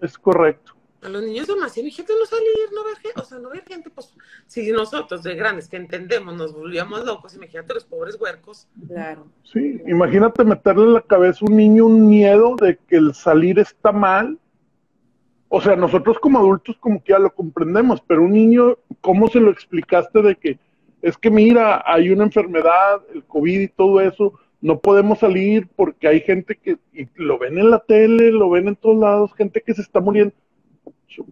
es correcto. A los niños demasiado, mi gente no salir, no ver gente, o sea, no ver gente, pues, si nosotros de grandes que entendemos nos volvíamos locos, imagínate los pobres huercos. Claro. Sí, imagínate meterle en la cabeza a un niño un miedo de que el salir está mal. O sea, nosotros como adultos como que ya lo comprendemos, pero un niño, ¿cómo se lo explicaste de que es que mira, hay una enfermedad, el COVID y todo eso, no podemos salir porque hay gente que y lo ven en la tele, lo ven en todos lados, gente que se está muriendo.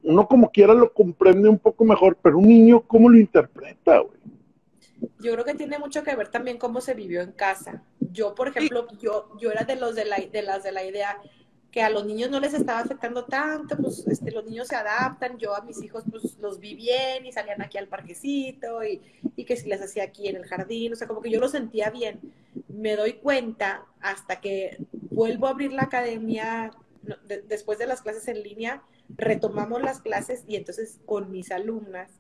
Uno como quiera lo comprende un poco mejor, pero un niño, ¿cómo lo interpreta, güey? Yo creo que tiene mucho que ver también cómo se vivió en casa. Yo, por ejemplo, yo, yo era de los de, la, de las de la idea que a los niños no les estaba afectando tanto, pues este, los niños se adaptan, yo a mis hijos pues los vi bien y salían aquí al parquecito y, que si les hacía aquí en el jardín, o sea, como que yo lo sentía bien. Me doy cuenta hasta que vuelvo a abrir la academia después de las clases en línea, retomamos las clases y entonces con mis alumnas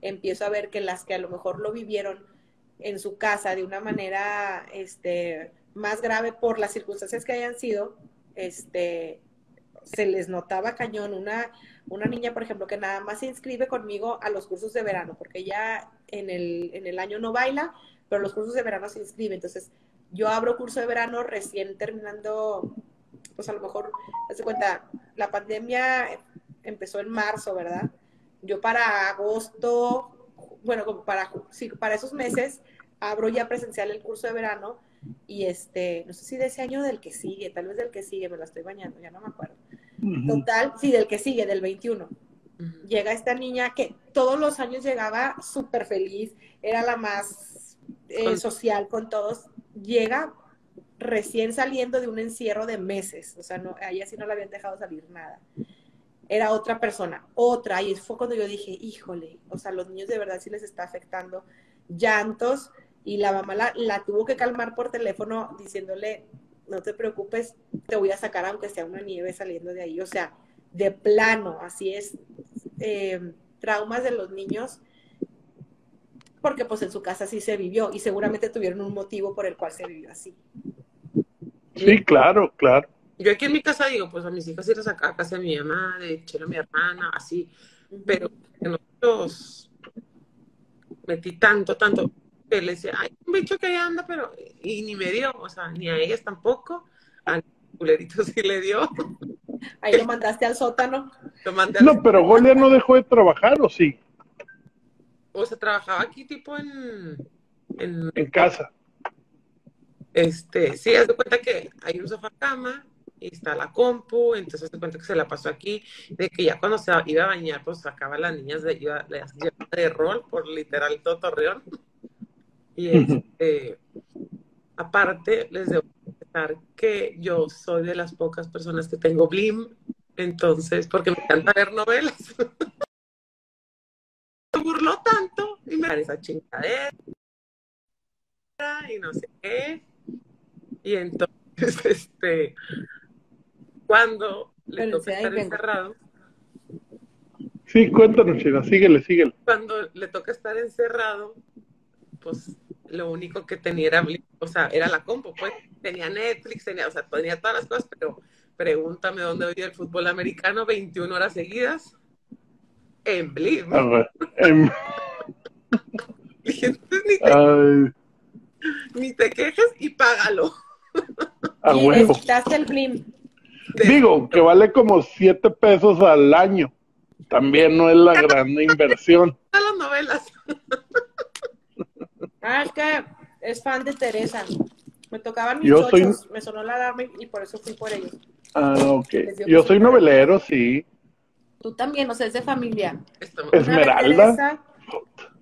empiezo a ver que las que a lo mejor lo vivieron en su casa de una manera este, más grave por las circunstancias que hayan sido, este, se les notaba cañón. Una, una niña, por ejemplo, que nada más se inscribe conmigo a los cursos de verano, porque ella en el, en el año no baila, pero los cursos de verano se inscribe. Entonces, yo abro curso de verano recién terminando, pues a lo mejor, haz de cuenta, la pandemia empezó en marzo, ¿verdad? Yo para agosto, bueno, como para, para esos meses, abro ya presencial el curso de verano y este, no sé si de ese año o del que sigue, tal vez del que sigue, me la estoy bañando, ya no me acuerdo. Total, sí, del que sigue, del 21. Llega esta niña que todos los años llegaba súper feliz, era la más eh, social con todos. Llega recién saliendo de un encierro de meses, o sea, no, a ella sí no le habían dejado salir nada. Era otra persona, otra, y fue cuando yo dije, híjole, o sea, los niños de verdad sí les está afectando llantos, y la mamá la, la tuvo que calmar por teléfono diciéndole, no te preocupes, te voy a sacar aunque sea una nieve saliendo de ahí, o sea, de plano, así es, eh, traumas de los niños, porque pues en su casa sí se vivió y seguramente tuvieron un motivo por el cual se vivió así. Sí, claro, claro. Yo aquí en mi casa digo, pues a mis hijos ir a sacar a casa de mi mamá, de Chelo a mi hermana, así, pero nosotros metí tanto, tanto, que le decía, ay, un bicho que ahí anda, pero, y ni me dio, o sea, ni a ellas tampoco, al culerito sí le dio, Ahí lo mandaste al sótano. lo mandé al- No, pero Golia no dejó de trabajar, ¿o sí? o sea, trabajaba aquí tipo en, en En casa. Este, sí, haz de cuenta que hay un sofá cama y está la compu, entonces haz de cuenta que se la pasó aquí, de que ya cuando se iba a bañar, pues sacaba a las niñas de, iba, llevaba de rol por literal todo Torreón. Y este, aparte, les debo comentar que yo soy de las pocas personas que tengo Blim, entonces, porque me encanta ver novelas. Se burló tanto y me da esa chingadera y no sé qué. Y entonces, este, cuando le Pero toca estar encerrado, Sí, cuéntanos, China, síguele, síguele. cuando le toca estar encerrado, pues lo único que tenía era, Blim, o sea, era la compu, pues tenía Netflix, tenía, o sea, tenía todas las cosas, pero pregúntame dónde veía el fútbol americano 21 horas seguidas en Blim. A ni te, ay, ni te quejes y págalo. a y huevo. el blim. Digo, que vale como siete pesos al año. También no es la gran inversión. Todas las novelas. Ah, es que es fan de Teresa. Me tocaban mis Yo soy- chochos, me sonó la alarma y por eso fui por ellos. Ah, ok. Yo soy novelero, sí. Tú también, o sea, es de familia. Esmeralda.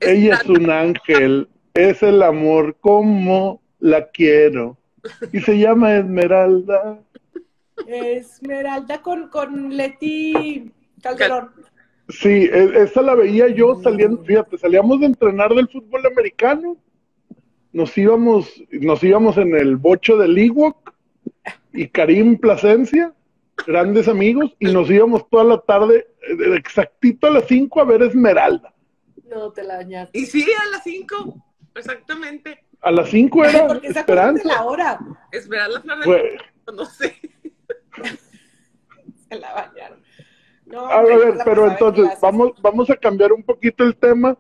Ella es un ángel. Es el amor como la quiero. y se llama Esmeralda. Esmeralda con, con Leti Calderón. Sí, e- esa la veía yo saliendo, fíjate, salíamos de entrenar del fútbol americano, nos íbamos, nos íbamos en el bocho del Ewok y Karim Plasencia, grandes amigos, y nos íbamos toda la tarde, eh, exactito a las 5 a ver Esmeralda. No te la bañaste. Y sí, a las 5, exactamente. A las 5 era ¿Por qué se acuerdan de Esperanza. la hora? Esperar la flor Fue- del- no sé. Se la bañaron. No, A ver, la pero entonces vamos, vamos a cambiar un poquito el tema.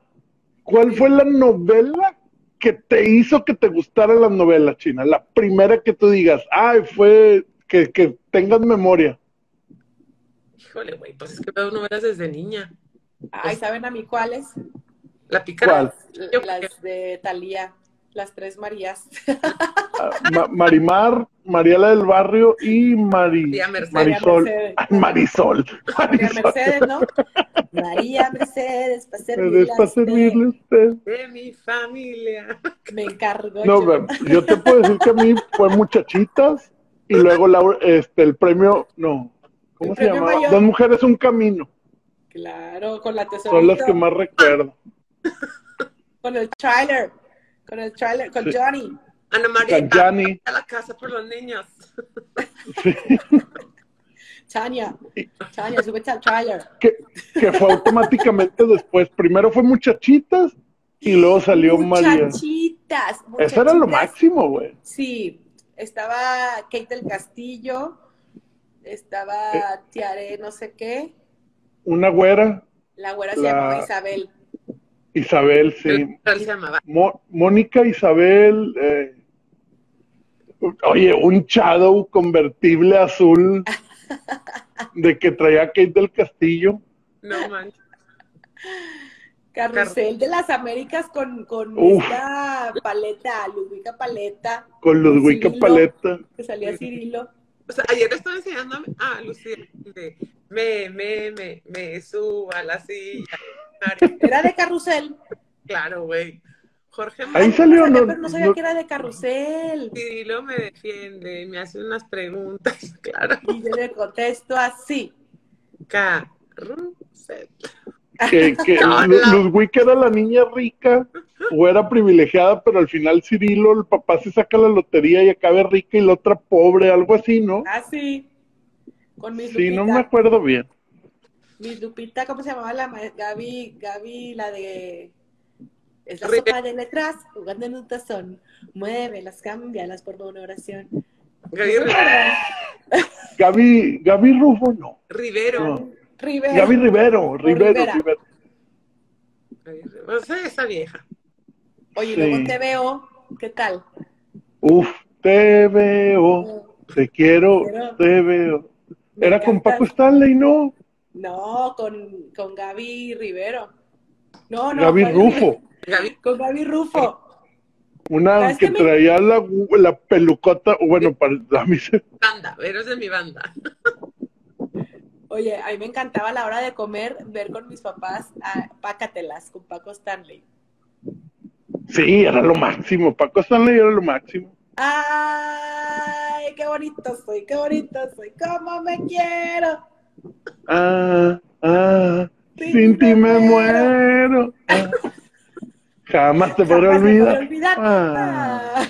¿Cuál fue la novela que te hizo que te gustara la novela china? La primera que tú digas, ay, fue que, que tengas memoria. Híjole, güey, pues es que veo novelas desde niña. Ay, ¿saben a mí cuáles? La pícara. ¿Cuál? Yo- Las de Talía, las tres Marías. Ah, Ma- Marimar, Mariela del Barrio y Mari. Marisol. María Mercedes. Ay, Marisol. María Marisol. Mercedes, ¿no? María Mercedes, para servirle Es a para usted. servirle a usted. De mi familia. Me encargo No, yo. yo te puedo decir que a mí fue Muchachitas y luego la- este, el premio, no, ¿cómo El se llamaba? mayor. Dos mujeres, un camino. Claro, con la tesorita. Son las que más recuerdo. Con el trailer. Con el trailer, con Sí. Johnny. Ana María. Canjani. A la casa por los niños. Tania. Tania, súbete al trailer. que, que fue automáticamente después. Primero fue Muchachitas y luego salió María. Muchachitas. Eso era lo máximo, güey. Sí, estaba Kate del Castillo, estaba Eh. Tiare no sé qué, Una güera, la güera se La- llamaba Isabel. Isabel, sí. Mo- Mónica, Isabel. eh, oye, un Shadow convertible azul de que traía Kate del Castillo. No manches. Carrusel de las Américas con, con esta paleta, Ludwika Paleta, Con Ludwika Cirilo. Paleta. que salía Cirilo. O sea, ayer le estaba enseñando a Lucía de me, me, me, me subo a la silla. Era de Carrusel. Claro, güey. Jorge Ahí Ay, salió, sabía, no- pero no sabía no- que era de Carrusel. Cirilo me defiende, me hace unas preguntas, claro. Y yo le contesto así. Carrusel. Que, que No, era la niña rica o era privilegiada, pero al final Cirilo, el papá se saca la lotería y acaba rica y la otra pobre, algo así, ¿no? Así. Con mis Sí, no me acuerdo bien. Miss Lupita, ¿cómo se llamaba la Gaby? Gaby, la de. Es la Rivera. sopa de letras, jugando en un tazón. Muévelas, cámbialas por una oración. Gaby ¿No? Gaby, Gaby Rufo, no. Rivero. no. Rivera. Gaby Rivero, Rivero. Rivero. Gaby Rivero. O sea, esa vieja. Oye, Sí. luego te veo. ¿Qué tal? Uf, te veo, te quiero, Quiero. te veo. Me Era con. Paco Stanley, ¿no? No, con, con Gaby Rivero. No, no. Gaby con- Rufo. Con Gaby Rufo. Una ¿Sabes que qué me- traía la, la pelucota, bueno, para a mí se- Banda, eres de mi banda. Oye, a mí me encantaba a la hora de comer ver con mis papás a Pácatelas con Paco Stanley. Sí, era lo máximo. Paco Stanley era lo máximo. Ay, qué bonito soy, qué bonito soy, cómo me quiero. Ah, ah, Sin sin ti me muero. Ah, jamás te podré olvidar. Ah.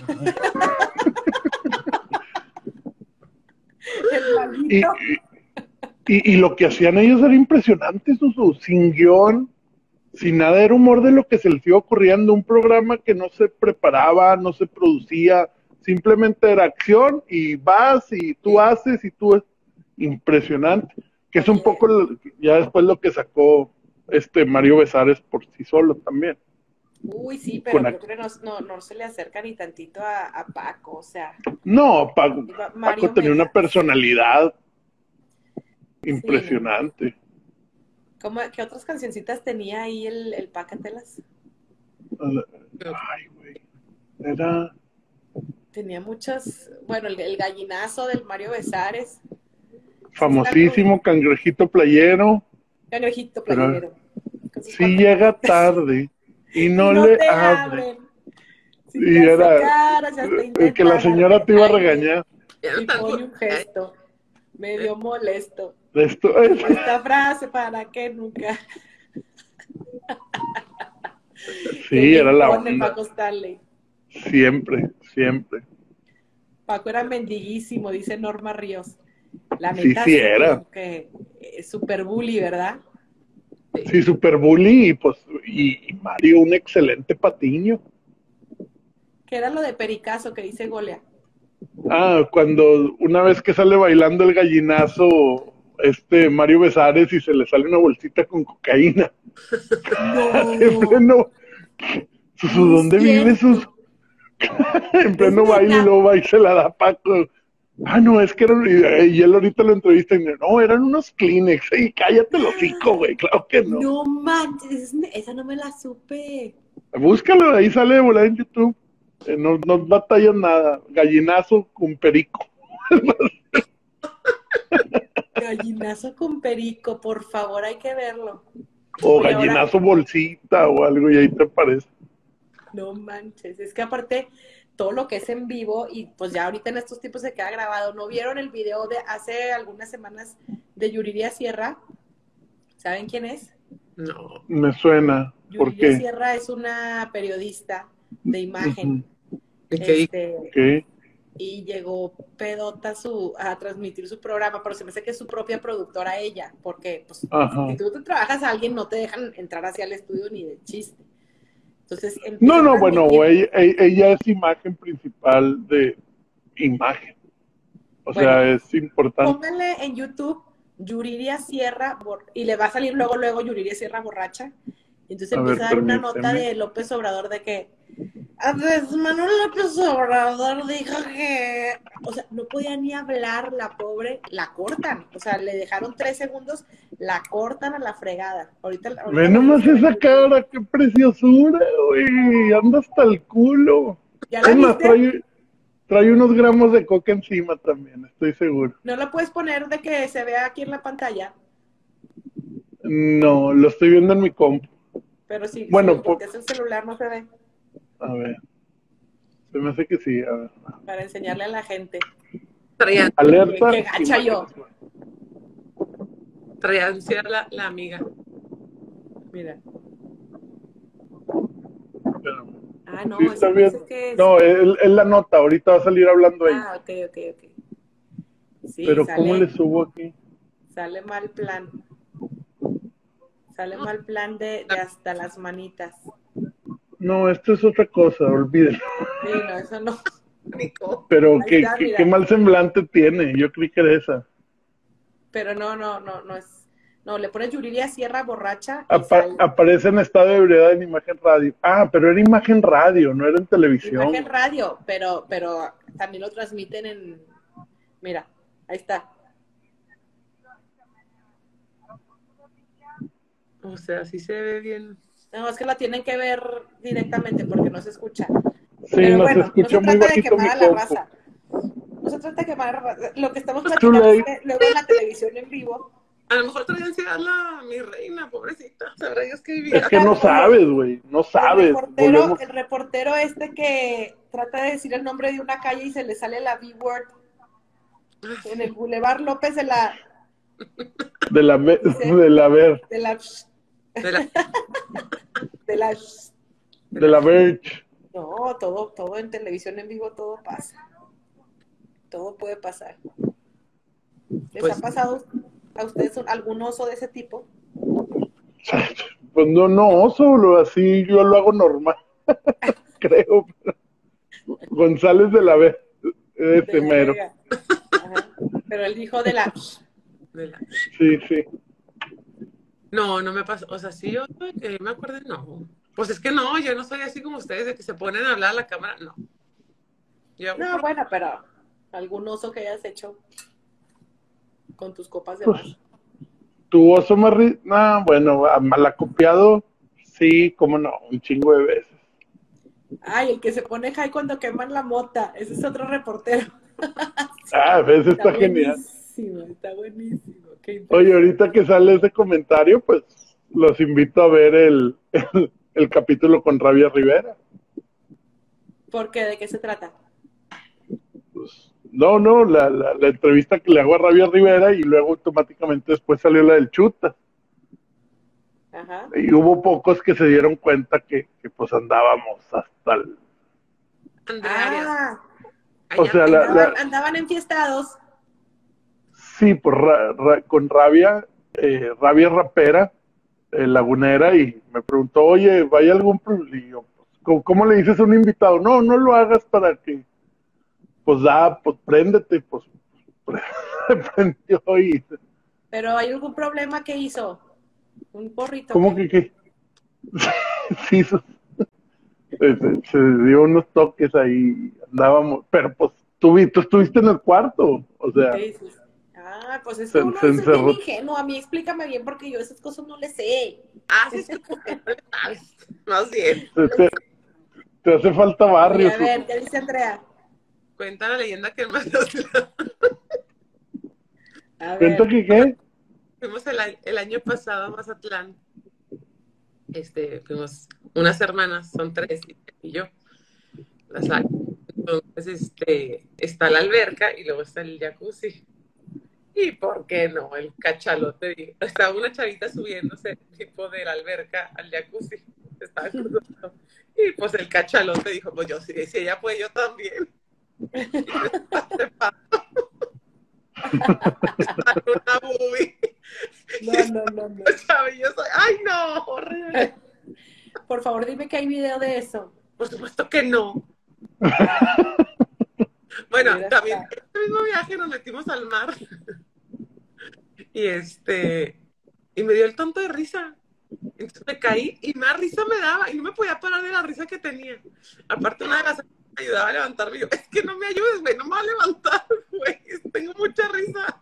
Y, y lo que hacían ellos era impresionante, Susu, sin guion, sin nada, era humor de lo que se les iba ocurriendo, un programa que no se preparaba, no se producía, simplemente era acción y vas y tú haces y tú es impresionante, que es un poco lo- ya después lo que sacó este Mario Besares por sí solo también. Uy, sí, pero con creo que no, no, no se le acerca ni tantito a, a Paco, o sea, No, Paco, Paco tenía una personalad impresionante. ¿cómo, ¿qué otras cancioncitas tenía ahí el, el Pácatelas? Ay, güey. Era. Tenía muchas, bueno, el, el gallinazo del Mario Besares, famosísimo cangrejito playero, Pero- Playero. si papeles. llega tarde y no, le abre. Sí, Y era- caras, Eh, Que la señora te iba a regañar. Y pone un gesto medio molesto. Esto es. Esta frase, ¿para qué nunca? Sí, era la onda. Paco Stanley. Siempre, siempre. Paco era mendiguísimo, dice Norma Ríos. La Sí, neta, sí era. que es super bully, ¿verdad? Sí, Super Bully y pues y, y Mario un excelente patiño. ¿Qué era lo de Pericazo que dice Golia? Ah, cuando una vez que sale bailando el gallinazo, este Mario Besares y se le sale una bolsita con cocaína. en pleno. No ¿Dónde vive sus? en pleno baile y neta. luego va y se la da Paco. Ah, no, es que eran, y, él ahorita lo entrevista y dice, no, eran unos Kleenex. Y cállate los hocico, güey, claro que no. No manches, esa no me la supe. Búscalo, ahí sale de volar en YouTube. Eh, no, no batallas nada. Gallinazo con perico. Gallinazo con perico, por favor, hay que verlo. O Y ahora- gallinazo bolsita o algo y ahí te aparece. No manches, es que aparte todo lo que es en vivo y pues ya ahorita en estos tiempos se queda grabado. ¿No vieron el video de hace algunas semanas de Yuridia Sierra? ¿Saben quién es? No. Me suena. ¿Por Yuridia qué? Sierra es una periodista de imagen. ¿Y qué este, y llegó pedota su, a transmitir su programa, pero se me hace que es su propia productora ella, porque pues, si tú te trabajas a alguien no te dejan entrar hacia el estudio ni de chiste. Entonces, No, no, bueno, ella, ella- es imagen principal de imagen. O sea, es importante. Pónganle en YouTube Yuriria Sierra y le va a salir luego, luego Yuriria Sierra borracha. Entonces A empieza ver, a dar una nota de López Obrador de que Andrés Manuel López Obrador dijo que, o sea, no podía ni hablar la pobre, la cortan, o sea, le dejaron tres segundos, la cortan a la fregada. Ahorita, ahorita Ve nomás esa cara, qué preciosura, güey. Anda hasta el culo. ¿Ya la viste? trae, trae unos gramos de coca encima también, estoy seguro. No lo puedes poner de que se vea aquí en la pantalla, No, lo estoy viendo en mi compu. pero sí, Bueno, sí, porque es el celular, no se ve, A ver. Se me hace que sí, a ver. para enseñarle a la gente. Traía, Alerta. Qué gacha yo. traía la, la amiga. Mira. Ah, no, Sí, está no bien. es. No, es, es la nota, ahorita va a salir hablando ahí. Ah, ok, ok, ok. Sí, Pero sale, ¿cómo le subo aquí? sale mal plan. Sale mal plan de, de hasta las manitas. No, esto es otra cosa, olvídenlo. Sí, no, eso no. Nico. Pero qué, está, qué- qué mal semblante tiene. Yo creí que era esa. Pero no, no, no, no es. No, le pones Yuridia Sierra borracha Apa- aparece en estado de ebriedad en imagen radio. Ah, pero era imagen radio, no era en televisión. Imagen radio, pero, pero también lo transmiten en. Mira, ahí está. O sea, sí se ve bien. No, es que la tienen que ver directamente porque no se escucha. Sí, Pero nos bueno, escucha no se muy trata de bajito mi quemar a la compu. raza. No se trata de quemar a la raza. Lo que estamos Too platicando es late. que luego en la televisión en vivo, A lo mejor traía ansiedad la mi reina, pobrecita. Sabrá Dios que vivía. Es que no sabes, güey, no el sabes. reportero, Volvemos- el reportero este que trata de decir el nombre de una calle y se le sale la B-word en el Boulevard López de la De la, Sí. de la ver, de la De la- de la de la Verge. no, todo, todo en televisión en vivo, todo pasa. Todo puede pasar. ¿Les Pues- ha pasado a ustedes algún oso de ese tipo? Pues no, no, solo así yo lo hago normal, creo. pero- González de la ver, De este mero. Pero el hijo de la de la- Sí, sí. No, no me pasó. O sea, sí, yo que me acuerdo, no. Pues es que no, yo no soy así como ustedes, de que se ponen a hablar a la cámara, no. Yo No, bueno, pero algún oso que hayas hecho con tus copas de Pues, más. Tu oso más ri- Ah, bueno, malacopiado, sí, cómo no, un chingo de veces. Ay, el que se pone high cuando queman la mota. Ese es otro reportero. Ah, a veces está genial. buenísimo, está buenísimo. Oye, ahorita que sale ese comentario, pues los invito a ver el, el, el capítulo con Rabia Rivera. ¿Por qué? ¿De qué se trata? Pues, no, no, la, la, la, entrevista que le hago a Rabia Rivera y luego automáticamente después salió la del Chuta. Ajá. Y hubo pocos que se dieron cuenta que, que pues andábamos hasta el... Ah, o sea, la, andaban, andaban enfiestados. Sí, pues ra, ra, con Rabia, eh, Rabia Rapera, eh, Lagunera, y me preguntó, oye, ¿vaya algún problema? ¿Cómo, ¿Cómo le dices a un invitado? No, no lo hagas para que, pues da, pues préndete, pues, prendió y... Pero hay algún problema que hizo, un porrito. ¿Cómo que qué? sí, se, se, se, dio unos toques ahí, andábamos, pero pues tú, tú estuviste en el cuarto, o sea... Sí, sí. Ah, pues es que uno se, es bien ingenuo. A mí explícame bien porque yo esas cosas no le sé. Ah, sí, no bien. Te, te, hace falta barrio. a ver, ¿qué dice Andrea? Cuenta la leyenda que más ¿Cuenta que qué? Fuimos el, el, año pasado a Mazatlán. Este, fuimos unas hermanas, son tres, y yo. Las hay. Entonces, este, está la alberca y luego está el jacuzzi. ¿Y por qué no? El cachalote. Estaba una chavita subiéndose tipo de la alberca al jacuzzi. Estaba cruzando. Y pues el cachalote dijo, pues yo, si, si ella puede, yo también. una boobie. No, no, no, no. Chavillo, ay no, horrible. Por favor, dime que hay video de eso. Por supuesto que no. Bueno, también en este mismo viaje nos metimos al mar. Y este, y me dio el tonto de risa. Entonces me caí y más risa me daba y no me podía parar de la risa que tenía. Aparte, una de las me ayudaba a levantarme. Y yo, es que no me ayudes, güey, no me va a levantar, güey. Tengo mucha risa.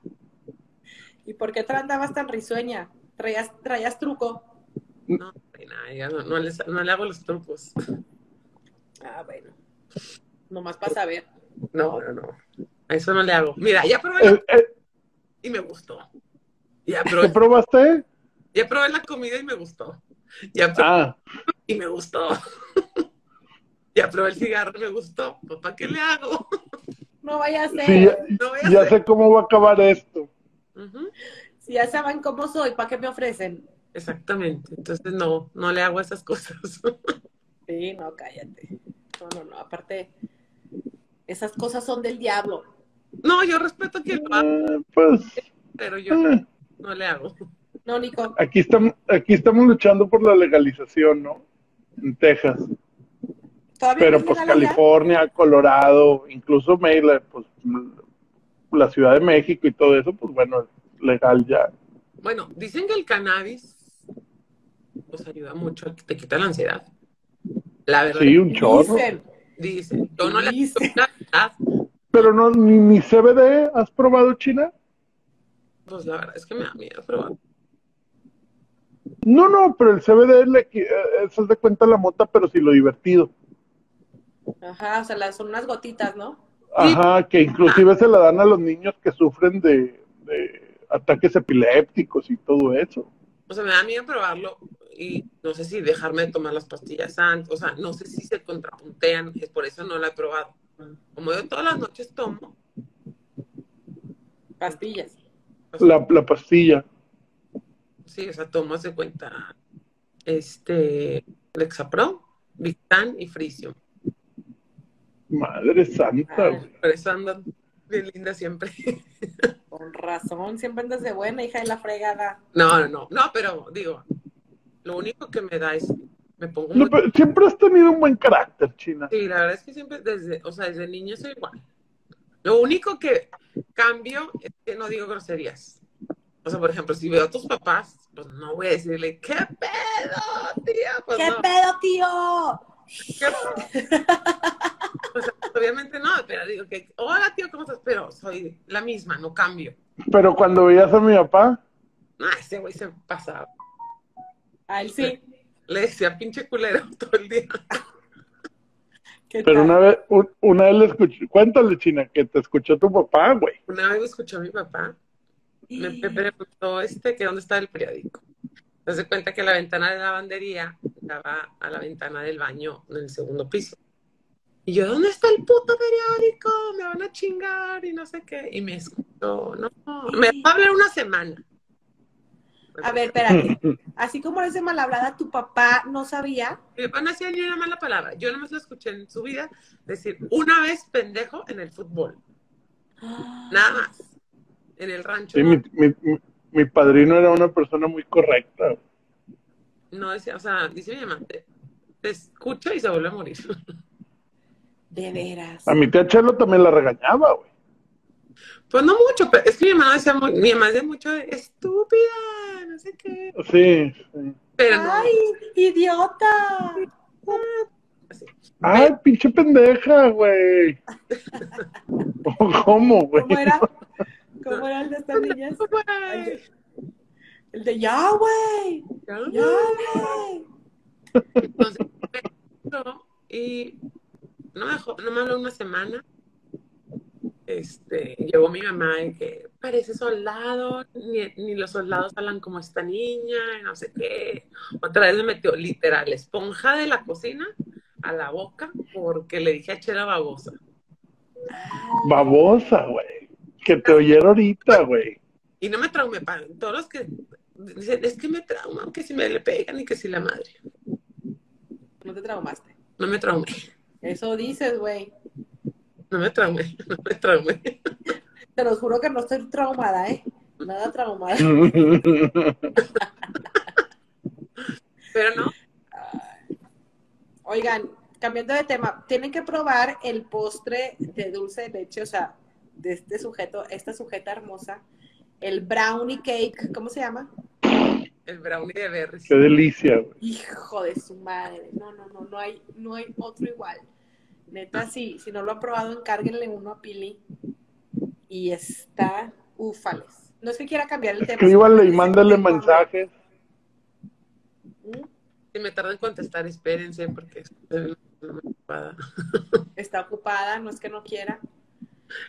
¿Y por qué te andabas tan risueña? ¿Traías, traías truco? No, nada, no, no, les, no le hago los trucos. Ah, bueno. Nomás para saber. No, no, no. A eso no le hago. Mira, ya probé. Eh, eh. y me gustó. Ya probé... ¿Qué probaste? Ya probé la comida y me gustó. Ya probé ah. y me gustó. ya probé el cigarro y me gustó. Pues, ¿Para qué le hago? no vaya a ser. Sí, ya, no vaya a ya ser. sé cómo va a acabar esto. Uh -huh. Si ya saben cómo soy, ¿para qué me ofrecen? Exactamente. Entonces no, no le hago esas cosas. sí, no, cállate. No, no, no. Aparte, esas cosas son del diablo. No, yo respeto que lo haga, Eh, pues pero yo no, no le hago. No, Nico. aquí estamos, aquí estamos luchando por la legalización, ¿no? En Texas. ¿Todavía Pero no pues? California, Colorado, incluso Maryland, pues la Ciudad de México y todo eso, pues bueno, es legal ya. Bueno, dicen que el cannabis pues ayuda mucho, te quita la ansiedad. La verdad. Sí, un chorro. Dicen. Dicen. Yo no le Dicen. la verdad, Pero no, ni, ni CBD, ¿has probado China? Pues la verdad es que me da miedo probar. No, no, pero el CBD le, qui- eh, es haz de cuenta la mota, pero sí lo divertido. Ajá, o sea, las- son unas gotitas, ¿no? Ajá, que inclusive se la dan a los niños que sufren de, de ataques epilépticos y todo eso. O sea, me da miedo probarlo y no sé si dejarme de tomar las pastillas antes. O sea, no sé si se contrapuntean, es por eso no la he probado. Como yo todas las noches tomo, Pastillas. La, la pastilla. sí, o sea, tomo de cuenta este Lexapro, Victan y Frisium. Madre santa. Ah. Por eso bien linda siempre. Con razón, siempre andas de buena, hija de la fregada. No, no, no, no, pero digo, lo único que me da es, me pongo No, muy... pero siempre has tenido un buen carácter, China. Sí, la verdad es que siempre, desde, o sea, desde niño soy igual. Lo único que cambio es que no digo groserías. O sea, por ejemplo, si veo a tus papás, pues no voy a decirle, ¿qué pedo? Pues ¿Qué no. pedo, tío? ¿Qué pedo? O sea, obviamente no, pero digo que, hola, tío, ¿cómo estás? Pero soy la misma, no cambio. Pero cuando veías a mi papá, Ah, ese güey se pasaba. A él sí. Le decía pinche culero todo el día. ¿Qué pero una vez, un- una vez le escuché, cuéntale, China, que te escuchó tu papá, güey. Una vez me escuchó mi papá me, me preguntó este que dónde estaba el periódico. Se hace cuenta que la ventana de la lavandería daba a la ventana del baño en el segundo piso. Y yo, ¿dónde está el puto periódico? Me van a chingar y no sé qué. Y me escuchó, no, me va a hablar una semana. A ver, espérate. Así como eres de mal hablada, tu papá no sabía. Mi papá no hacía ni una mala palabra. Yo nomás lo escuché en su vida decir una vez pendejo en el fútbol. Nada más. En el rancho. Sí, mi, mi, mi- mi padrino era una persona muy correcta. no decía, o sea, dice mi mamá, te, te escucha y se vuelve a morir. De veras. A mi tía Chelo también la regañaba, güey. Pues no mucho, pero es que mi mamá decía, muy- mi mamá decía mucho de estúpida, no sé qué. Sí, sí. Pero no, ¡Ay, idiota! así. Ay, pinche pendeja, güey. ¿Cómo, güey? ¿Cómo era? ¿Cómo era el de estas niñas? Güey, El de ya, güey. ya, güey. Entonces, y no me dejó, no me habló una semana. Este, llegó mi mamá y que parece soldado, ni, ni los soldados hablan como esta niña, y no sé qué. Otra vez me metió literal esponja de la cocina a la boca porque le dije a Chela babosa. Babosa, güey. Que te oyera ahorita, güey. Y no me traumé, todos los que dicen, es que me trauman, que si me le pegan y que si la madre. No te traumaste. No me traumé, Eso dices, güey. No me traumé, no me traumé. Te lo juro que no estoy traumada, ¿eh? Nada traumada. Pero no, Oigan, cambiando de tema, tienen que probar el postre de dulce de leche, o sea, de este sujeto, esta sujeta hermosa, el brownie cake, ¿cómo se llama? el brownie de berries. Qué delicia, güey. Hijo de su madre. No, no, no, no hay, no hay otro igual. Neta, sí, si no lo han probado, encárguenle uno a Pili. Y está ufales. No es que quiera cambiar el tema. Escríbale y mándale mensajes. ¿Mm? Si me tarda en contestar, espérense, porque estoy muy ocupada. Está ocupada, no es que no quiera.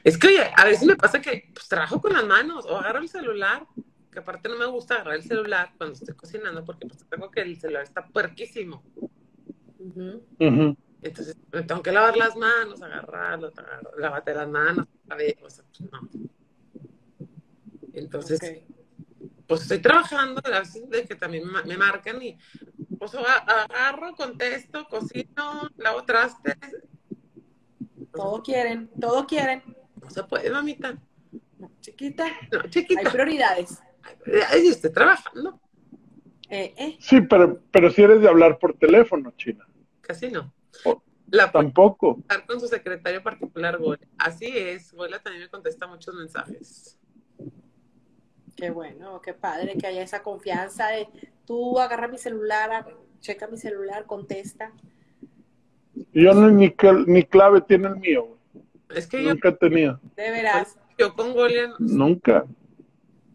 Es que, oye, a veces me pasa que pues, trabajo con las manos o agarro el celular, que aparte no me gusta agarrar el celular cuando estoy cocinando, porque pues tengo que el celular está puerquísimo. Ujú. Entonces, me tengo que lavar las manos, agarrarlo, agarrar- lávate las manos, a ver, o sea, pues, no. Entonces, pues estoy trabajando, a veces de que también me marcan y pues agarro, contesto, cocino, lavo trastes. Todo quieren, todo quieren. No se puede, mamita. No, chiquita, No, hay chiquita. prioridades. Ay, estoy trabajando. Eh, eh. Sí, pero, pero si eres de hablar por teléfono, China. Casi no. La Tampoco. estar con su secretario particular, Gola. Así es. Gola también me contesta muchos mensajes. Qué bueno, qué padre que haya esa confianza de tú agarra mi celular, checa mi celular, contesta. Yo no, ni, cl- ni clave tiene el mío. Es que yo, Nunca he tenido. De veras. yo con Golia, Nunca.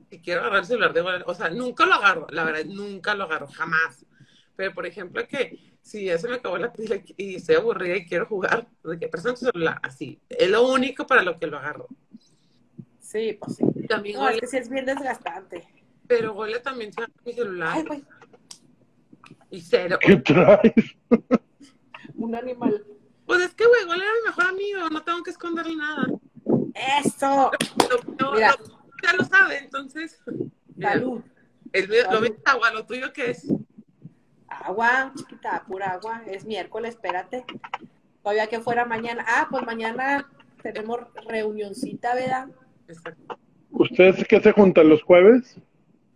si quiero agarrar el celular de Golia, o sea, nunca lo agarro, la verdad, nunca lo agarro, jamás. Pero, por ejemplo, que si ya se me acabó la pila y estoy aburrida y quiero jugar, de que presento tu celular, así. Es lo único para lo que lo agarro. Sí, pues sí. También No, es Golia, que sí es bien desgastante. pero Golia también se mi celular Ay, güey, y cero. ¿Qué traes? un animal. Pues es que, güey, Golia era mi mejor amigo, no tengo que esconderle nada. ¡Eso! Lo- lo- Mira. lo- ya lo sabe, entonces. Salud. el mío- lo mío es agua, lo tuyo qué es. Agua, chiquita, pura agua. Es miércoles, espérate. Todavía que fuera mañana. Ah, pues mañana tenemos reunioncita, ¿verdad? Exacto. ¿Ustedes qué se juntan los jueves?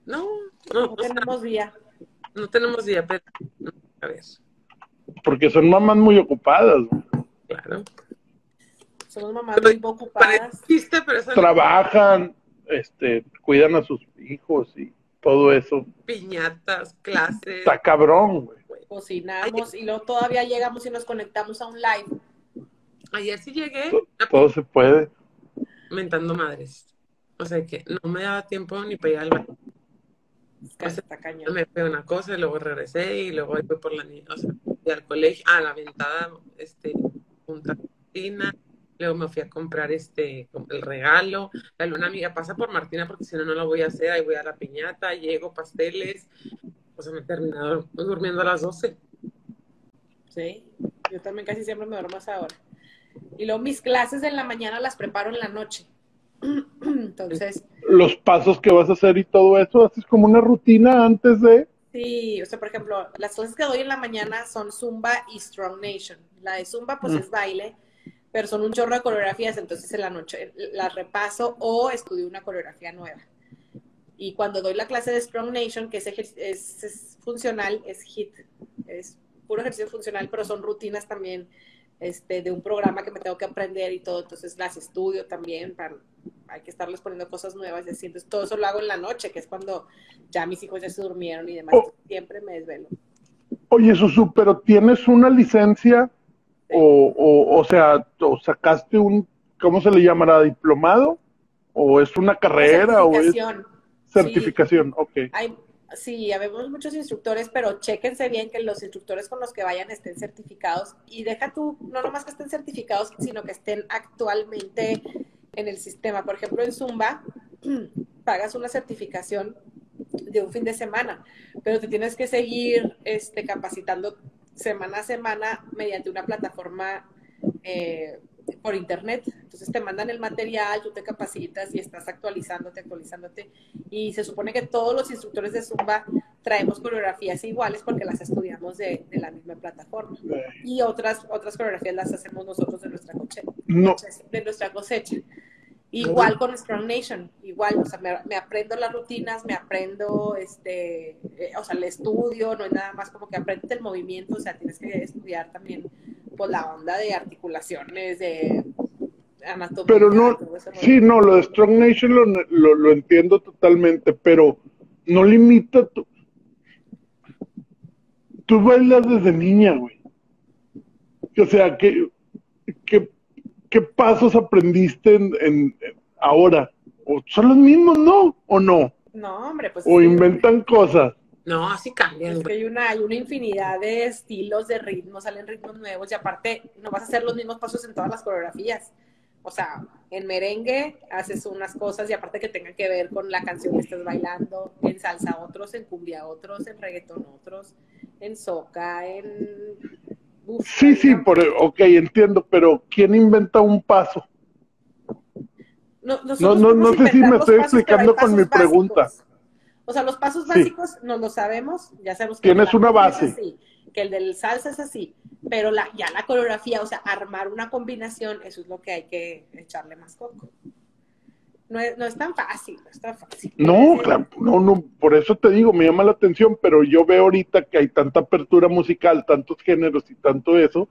No, no, No sea, tenemos día. no tenemos día, pero a ver, Porque son mamás muy ocupadas. claro. Somos mamás muy ocupadas. Parece pero Trabajan, este, cuidan a sus hijos y todo eso. piñatas, clases. Está cabrón, güey. Cocinamos y luego todavía llegamos y nos conectamos a un live. Ayer sí llegué Todo se puede. mentando madres. O sea que no me daba tiempo ni para ir al baño. Está cañón. Me fue una cosa y luego regresé y luego fui por la niña, o sea, fui al colegio, a la ventada, este, junta Martina, luego me fui a comprar este, el regalo, la luna amiga pasa por Martina porque si no, no lo voy a hacer, ahí voy a la piñata, llego, pasteles, o sea, me he terminado durmiendo a las 12. Sí, yo también casi siempre me duermo a esa hora. Y luego mis clases en la mañana las preparo en la noche. Entonces. Los pasos que vas a hacer y todo eso, haces como una rutina antes de. Sí, o sea, por ejemplo, las clases que doy en la mañana son Zumba y Strong Nation. La de Zumba, pues es baile, pero son un chorro de coreografías, entonces en la noche las repaso o estudio una coreografía nueva. Y cuando doy la clase de Strong Nation, que es, es, funcional, es HIT, es puro ejercicio funcional, pero son rutinas también este, de un programa que me tengo que aprender y todo, entonces las estudio también, para, hay que estarles poniendo cosas nuevas y así, entonces todo eso lo hago en la noche, que es cuando ya mis hijos ya se durmieron y demás, oh. siempre me desvelo. Oye, Susu, pero ¿tienes una licencia o, o, sea, o sacaste un, ¿cómo se le llamará? ¿Diplomado? ¿O es una carrera? ¿O es certificación? Ok. Hay, sí, habemos muchos instructores, pero chéquense bien que los instructores con los que vayan estén certificados y deja tú, no nomás que estén certificados, sino que estén actualmente en el sistema. Por ejemplo, en Zumba, pagas una certificación de un fin de semana, pero te tienes que seguir este, capacitando semana a semana mediante una plataforma eh, por internet. Entonces te mandan el material, tú te capacitas y estás actualizándote, actualizándote. Y se supone que todos los instructores de Zumba traemos coreografías iguales porque las estudiamos de, la misma plataforma. Y otras, otras coreografías las hacemos nosotros de nuestra cosecha. De nuestra cosecha. Igual con Strong Nation, igual, o sea, me, aprendo las rutinas, me aprendo, este, eh, o sea, el estudio, no es nada más como que aprendes el movimiento, o sea, tienes que estudiar también, pues, la onda de articulaciones, de anatomía. Pero no, sí, no, lo de Strong Nation lo, lo, entiendo totalmente, pero no limita tu... Tú bailas desde niña, güey. O sea, que, que ¿qué pasos aprendiste en, ahora? ¿O son los mismos, no? ¿O no? No, hombre, pues. ¿O inventan cosas? No, así cambian. Es que hay una, hay una infinidad de estilos, de ritmos, salen ritmos nuevos y aparte no vas a hacer los mismos pasos en todas las coreografías. O sea, en merengue haces unas cosas y aparte que tengan que ver con la canción que estás bailando, en salsa otros, en cumbia otros, en reggaetón otros, en soca, en sí, sí, por, ok, entiendo, pero ¿quién inventa un paso? No, no, no, sé si me estoy explicando con mi pregunta. O sea, los pasos básicos no lo sabemos, ya sabemos que tienes una base. que el del salsa es así, pero la, ya la coreografía, o sea, armar una combinación, eso es lo que hay que echarle más coco no es, tan fácil, no es tan fácil. No, claro, no, no, por eso te digo, me llama la atención, pero yo veo ahorita que hay tanta apertura musical, tantos géneros y tanto eso,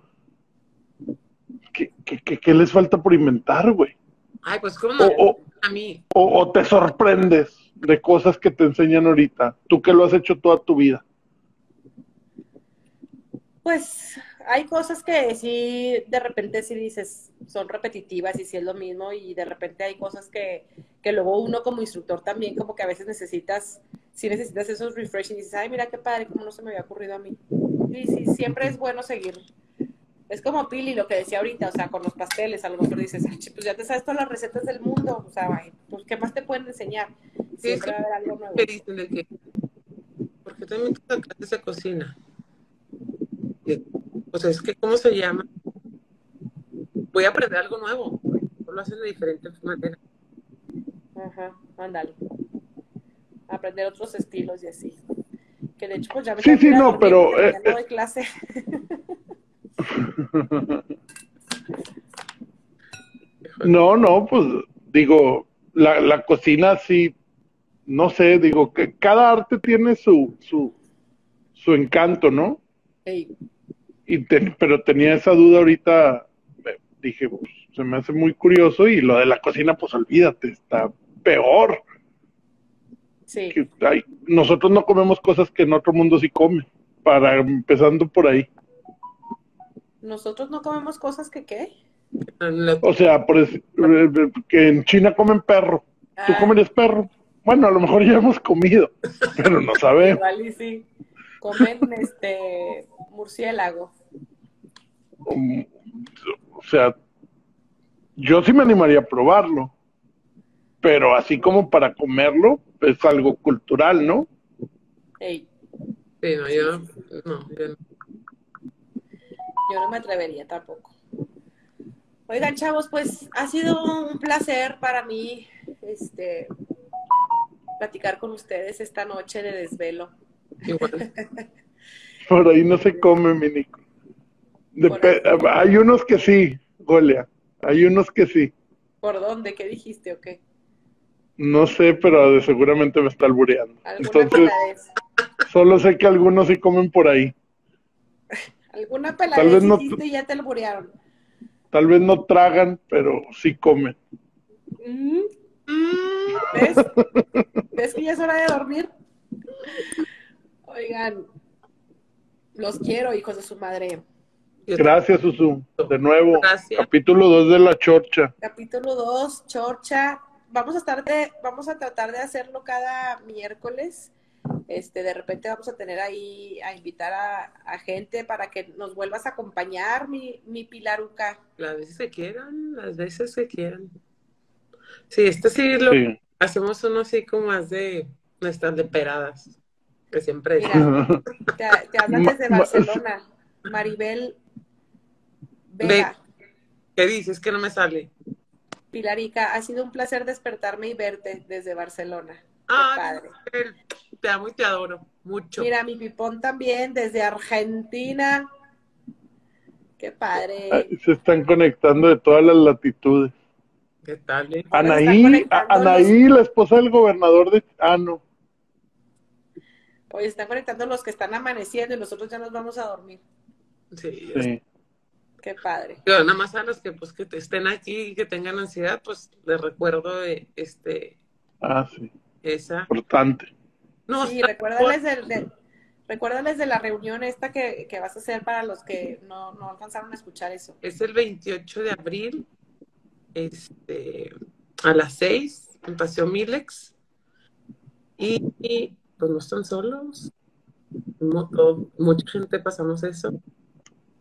¿qué les falta por inventar, güey? Ay, pues como a mí. O, te sorprendes de cosas que te enseñan ahorita, tú que lo has hecho toda tu vida. Pues hay cosas que sí, de repente sí dices, son repetitivas y sí es lo mismo, y de repente hay cosas que, que luego uno como instructor también como que a veces necesitas, sí necesitas esos refresh y dices, ay, mira qué padre, como no se me había ocurrido a mí. Y sí, siempre es bueno seguir. Es como Pili lo que decía ahorita, o sea, con los pasteles, a lo mejor dices, ay, pues ya te sabes todas las recetas del mundo, o sea, pues ¿qué más te pueden enseñar? Siempre va a haber algo nuevo. Porque también te esa cocina o sea, es que, ¿cómo se llama? Voy a aprender algo nuevo. Lo hacen de diferentes maneras. Ajá, ándale. Aprender otros estilos y así. Que de hecho, pues ya me Sí, sí, no, pero. Eh, no de clase. no, no, pues digo, la, la cocina sí, no sé, digo, que cada arte tiene su, su, su encanto, ¿no? Sí pero tenía esa duda ahorita, dije, pues, se me hace muy curioso y lo de la cocina, pues olvídate, está peor. Sí. nosotros no comemos cosas que en otro mundo sí comen, para empezando por ahí. ¿Nosotros no comemos cosas que qué? O sea, por que en China comen perro. ¿Tú ah. comes perro? Bueno, a lo mejor ya hemos comido, pero no sabemos. Igual sí. Comen este murciélago. Um, o sea, yo sí me animaría a probarlo, pero así como para comerlo, es algo cultural, ¿no? Sí, no, yo no, yo no. me atrevería tampoco. Oigan, chavos, pues ha sido un placer para mí este platicar con ustedes esta noche de desvelo. Igual. Por ahí no se come, mi Nico. Dep- hay unos que sí, Golia. Hay unos que sí. ¿Por dónde? ¿Qué dijiste o qué? No sé, pero seguramente me está albureando. ¿Alguna Entonces, solo sé que algunos sí comen por ahí. ¿Alguna Tal peladez vez no- hiciste y ya te alburearon? Tal vez no tragan, pero sí comen. Mm, ¿Ves? ¿Ves que ya es hora de dormir? Oigan, los quiero, hijos de su madre. Gracias, Susu. De nuevo, Gracias. capítulo 2 de La Chorcha. Capítulo 2, Chorcha. Vamos a estar de, vamos a tratar de hacerlo cada miércoles. Este, de repente vamos a tener ahí a invitar a, a gente para que nos vuelvas a acompañar, mi, mi Pilaruca. Las veces que quieran, las veces que quieran. Sí, este sí lo Sí. hacemos uno así como más de nuestras leperadas, que siempre Mira. Te, te hablan desde Barcelona. Maribel Vega. ¿Qué dices? Que no me sale. Pilarica, ha sido un placer despertarme y verte desde Barcelona. Qué Ah, padre. te amo y te adoro mucho. Mira, mi pipón también desde Argentina. Qué padre. Ay, Se están conectando de todas las latitudes. ¿Qué tal? eh? Anaí, Anaí, la esposa del gobernador de... Ah, no. Oye, están conectando los que están amaneciendo y nosotros ya nos vamos a dormir. Sí, Sí. Qué padre. Nada más a los que pues que estén aquí y que tengan ansiedad, pues les recuerdo eh, este Ah, sí. esa. Importante. No, Sí, está- recuérdales de, de- recuérdales de la reunión esta que, que vas a hacer para los que no, no alcanzaron a escuchar eso. es el 28 de abril, este, a las 6 en Paseo Milex. Y, y, pues no están solos. Mo- todo- mucha gente pasamos eso.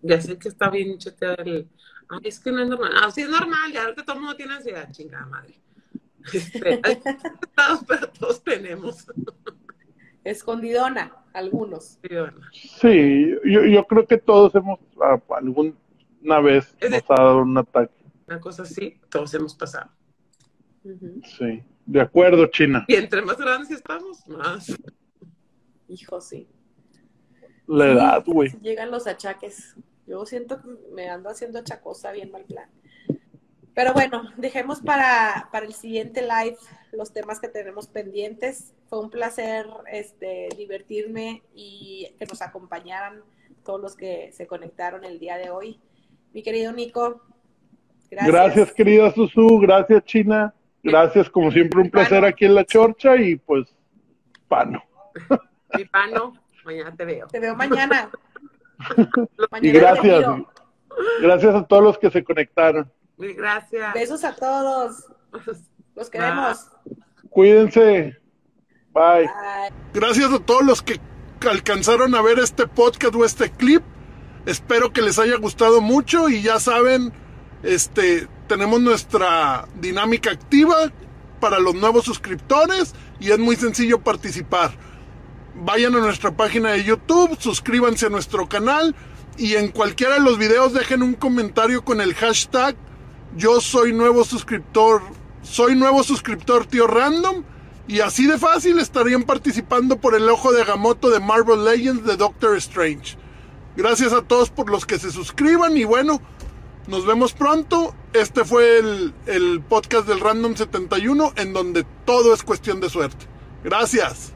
Ya sé que está bien choteado el. Ay, es que no es normal. Ah, sí es normal, ya que todo el mundo tiene ansiedad, chingada madre. Este, hay estados, pero todos tenemos. Escondidona, algunos. Sí, yo, yo creo que todos hemos alguna vez Es de- nos ha dado un ataque. Una cosa así, todos hemos pasado. Ujú. Sí. De acuerdo, China. Y entre más grandes estamos, más. Hijo, sí. La edad, güey. Llegan los achaques. Yo siento que me ando haciendo achacosa bien mal plan. Pero bueno, dejemos para, para el siguiente live los temas que tenemos pendientes. Fue un placer este, divertirme y que nos acompañaran todos los que se conectaron el día de hoy. Mi querido Nico, gracias. Gracias, querida Susu. Gracias, China. Gracias, como siempre, un placer aquí en La Chorcha y pues, pano. Mi pano, mañana te veo. Te veo mañana. Y Mañana gracias. Gracias a todos los que se conectaron. Gracias. Besos a todos. Los queremos. Cuídense. Bye. Bye. Gracias a todos los que alcanzaron a ver este podcast o este clip. Espero que les haya gustado mucho y ya saben, este, tenemos nuestra dinámica activa para los nuevos suscriptores y es muy sencillo participar. Vayan a nuestra página de YouTube, suscríbanse a nuestro canal y en cualquiera de los videos dejen un comentario con el hashtag yo soy nuevo suscriptor, soy nuevo suscriptor tío random y así de fácil estarían participando por el ojo de Gamoto de Marvel Legends de Doctor Strange. Gracias a todos por los que se suscriban y bueno, nos vemos pronto. Este fue el, el podcast del Random 71 en donde todo es cuestión de suerte. Gracias.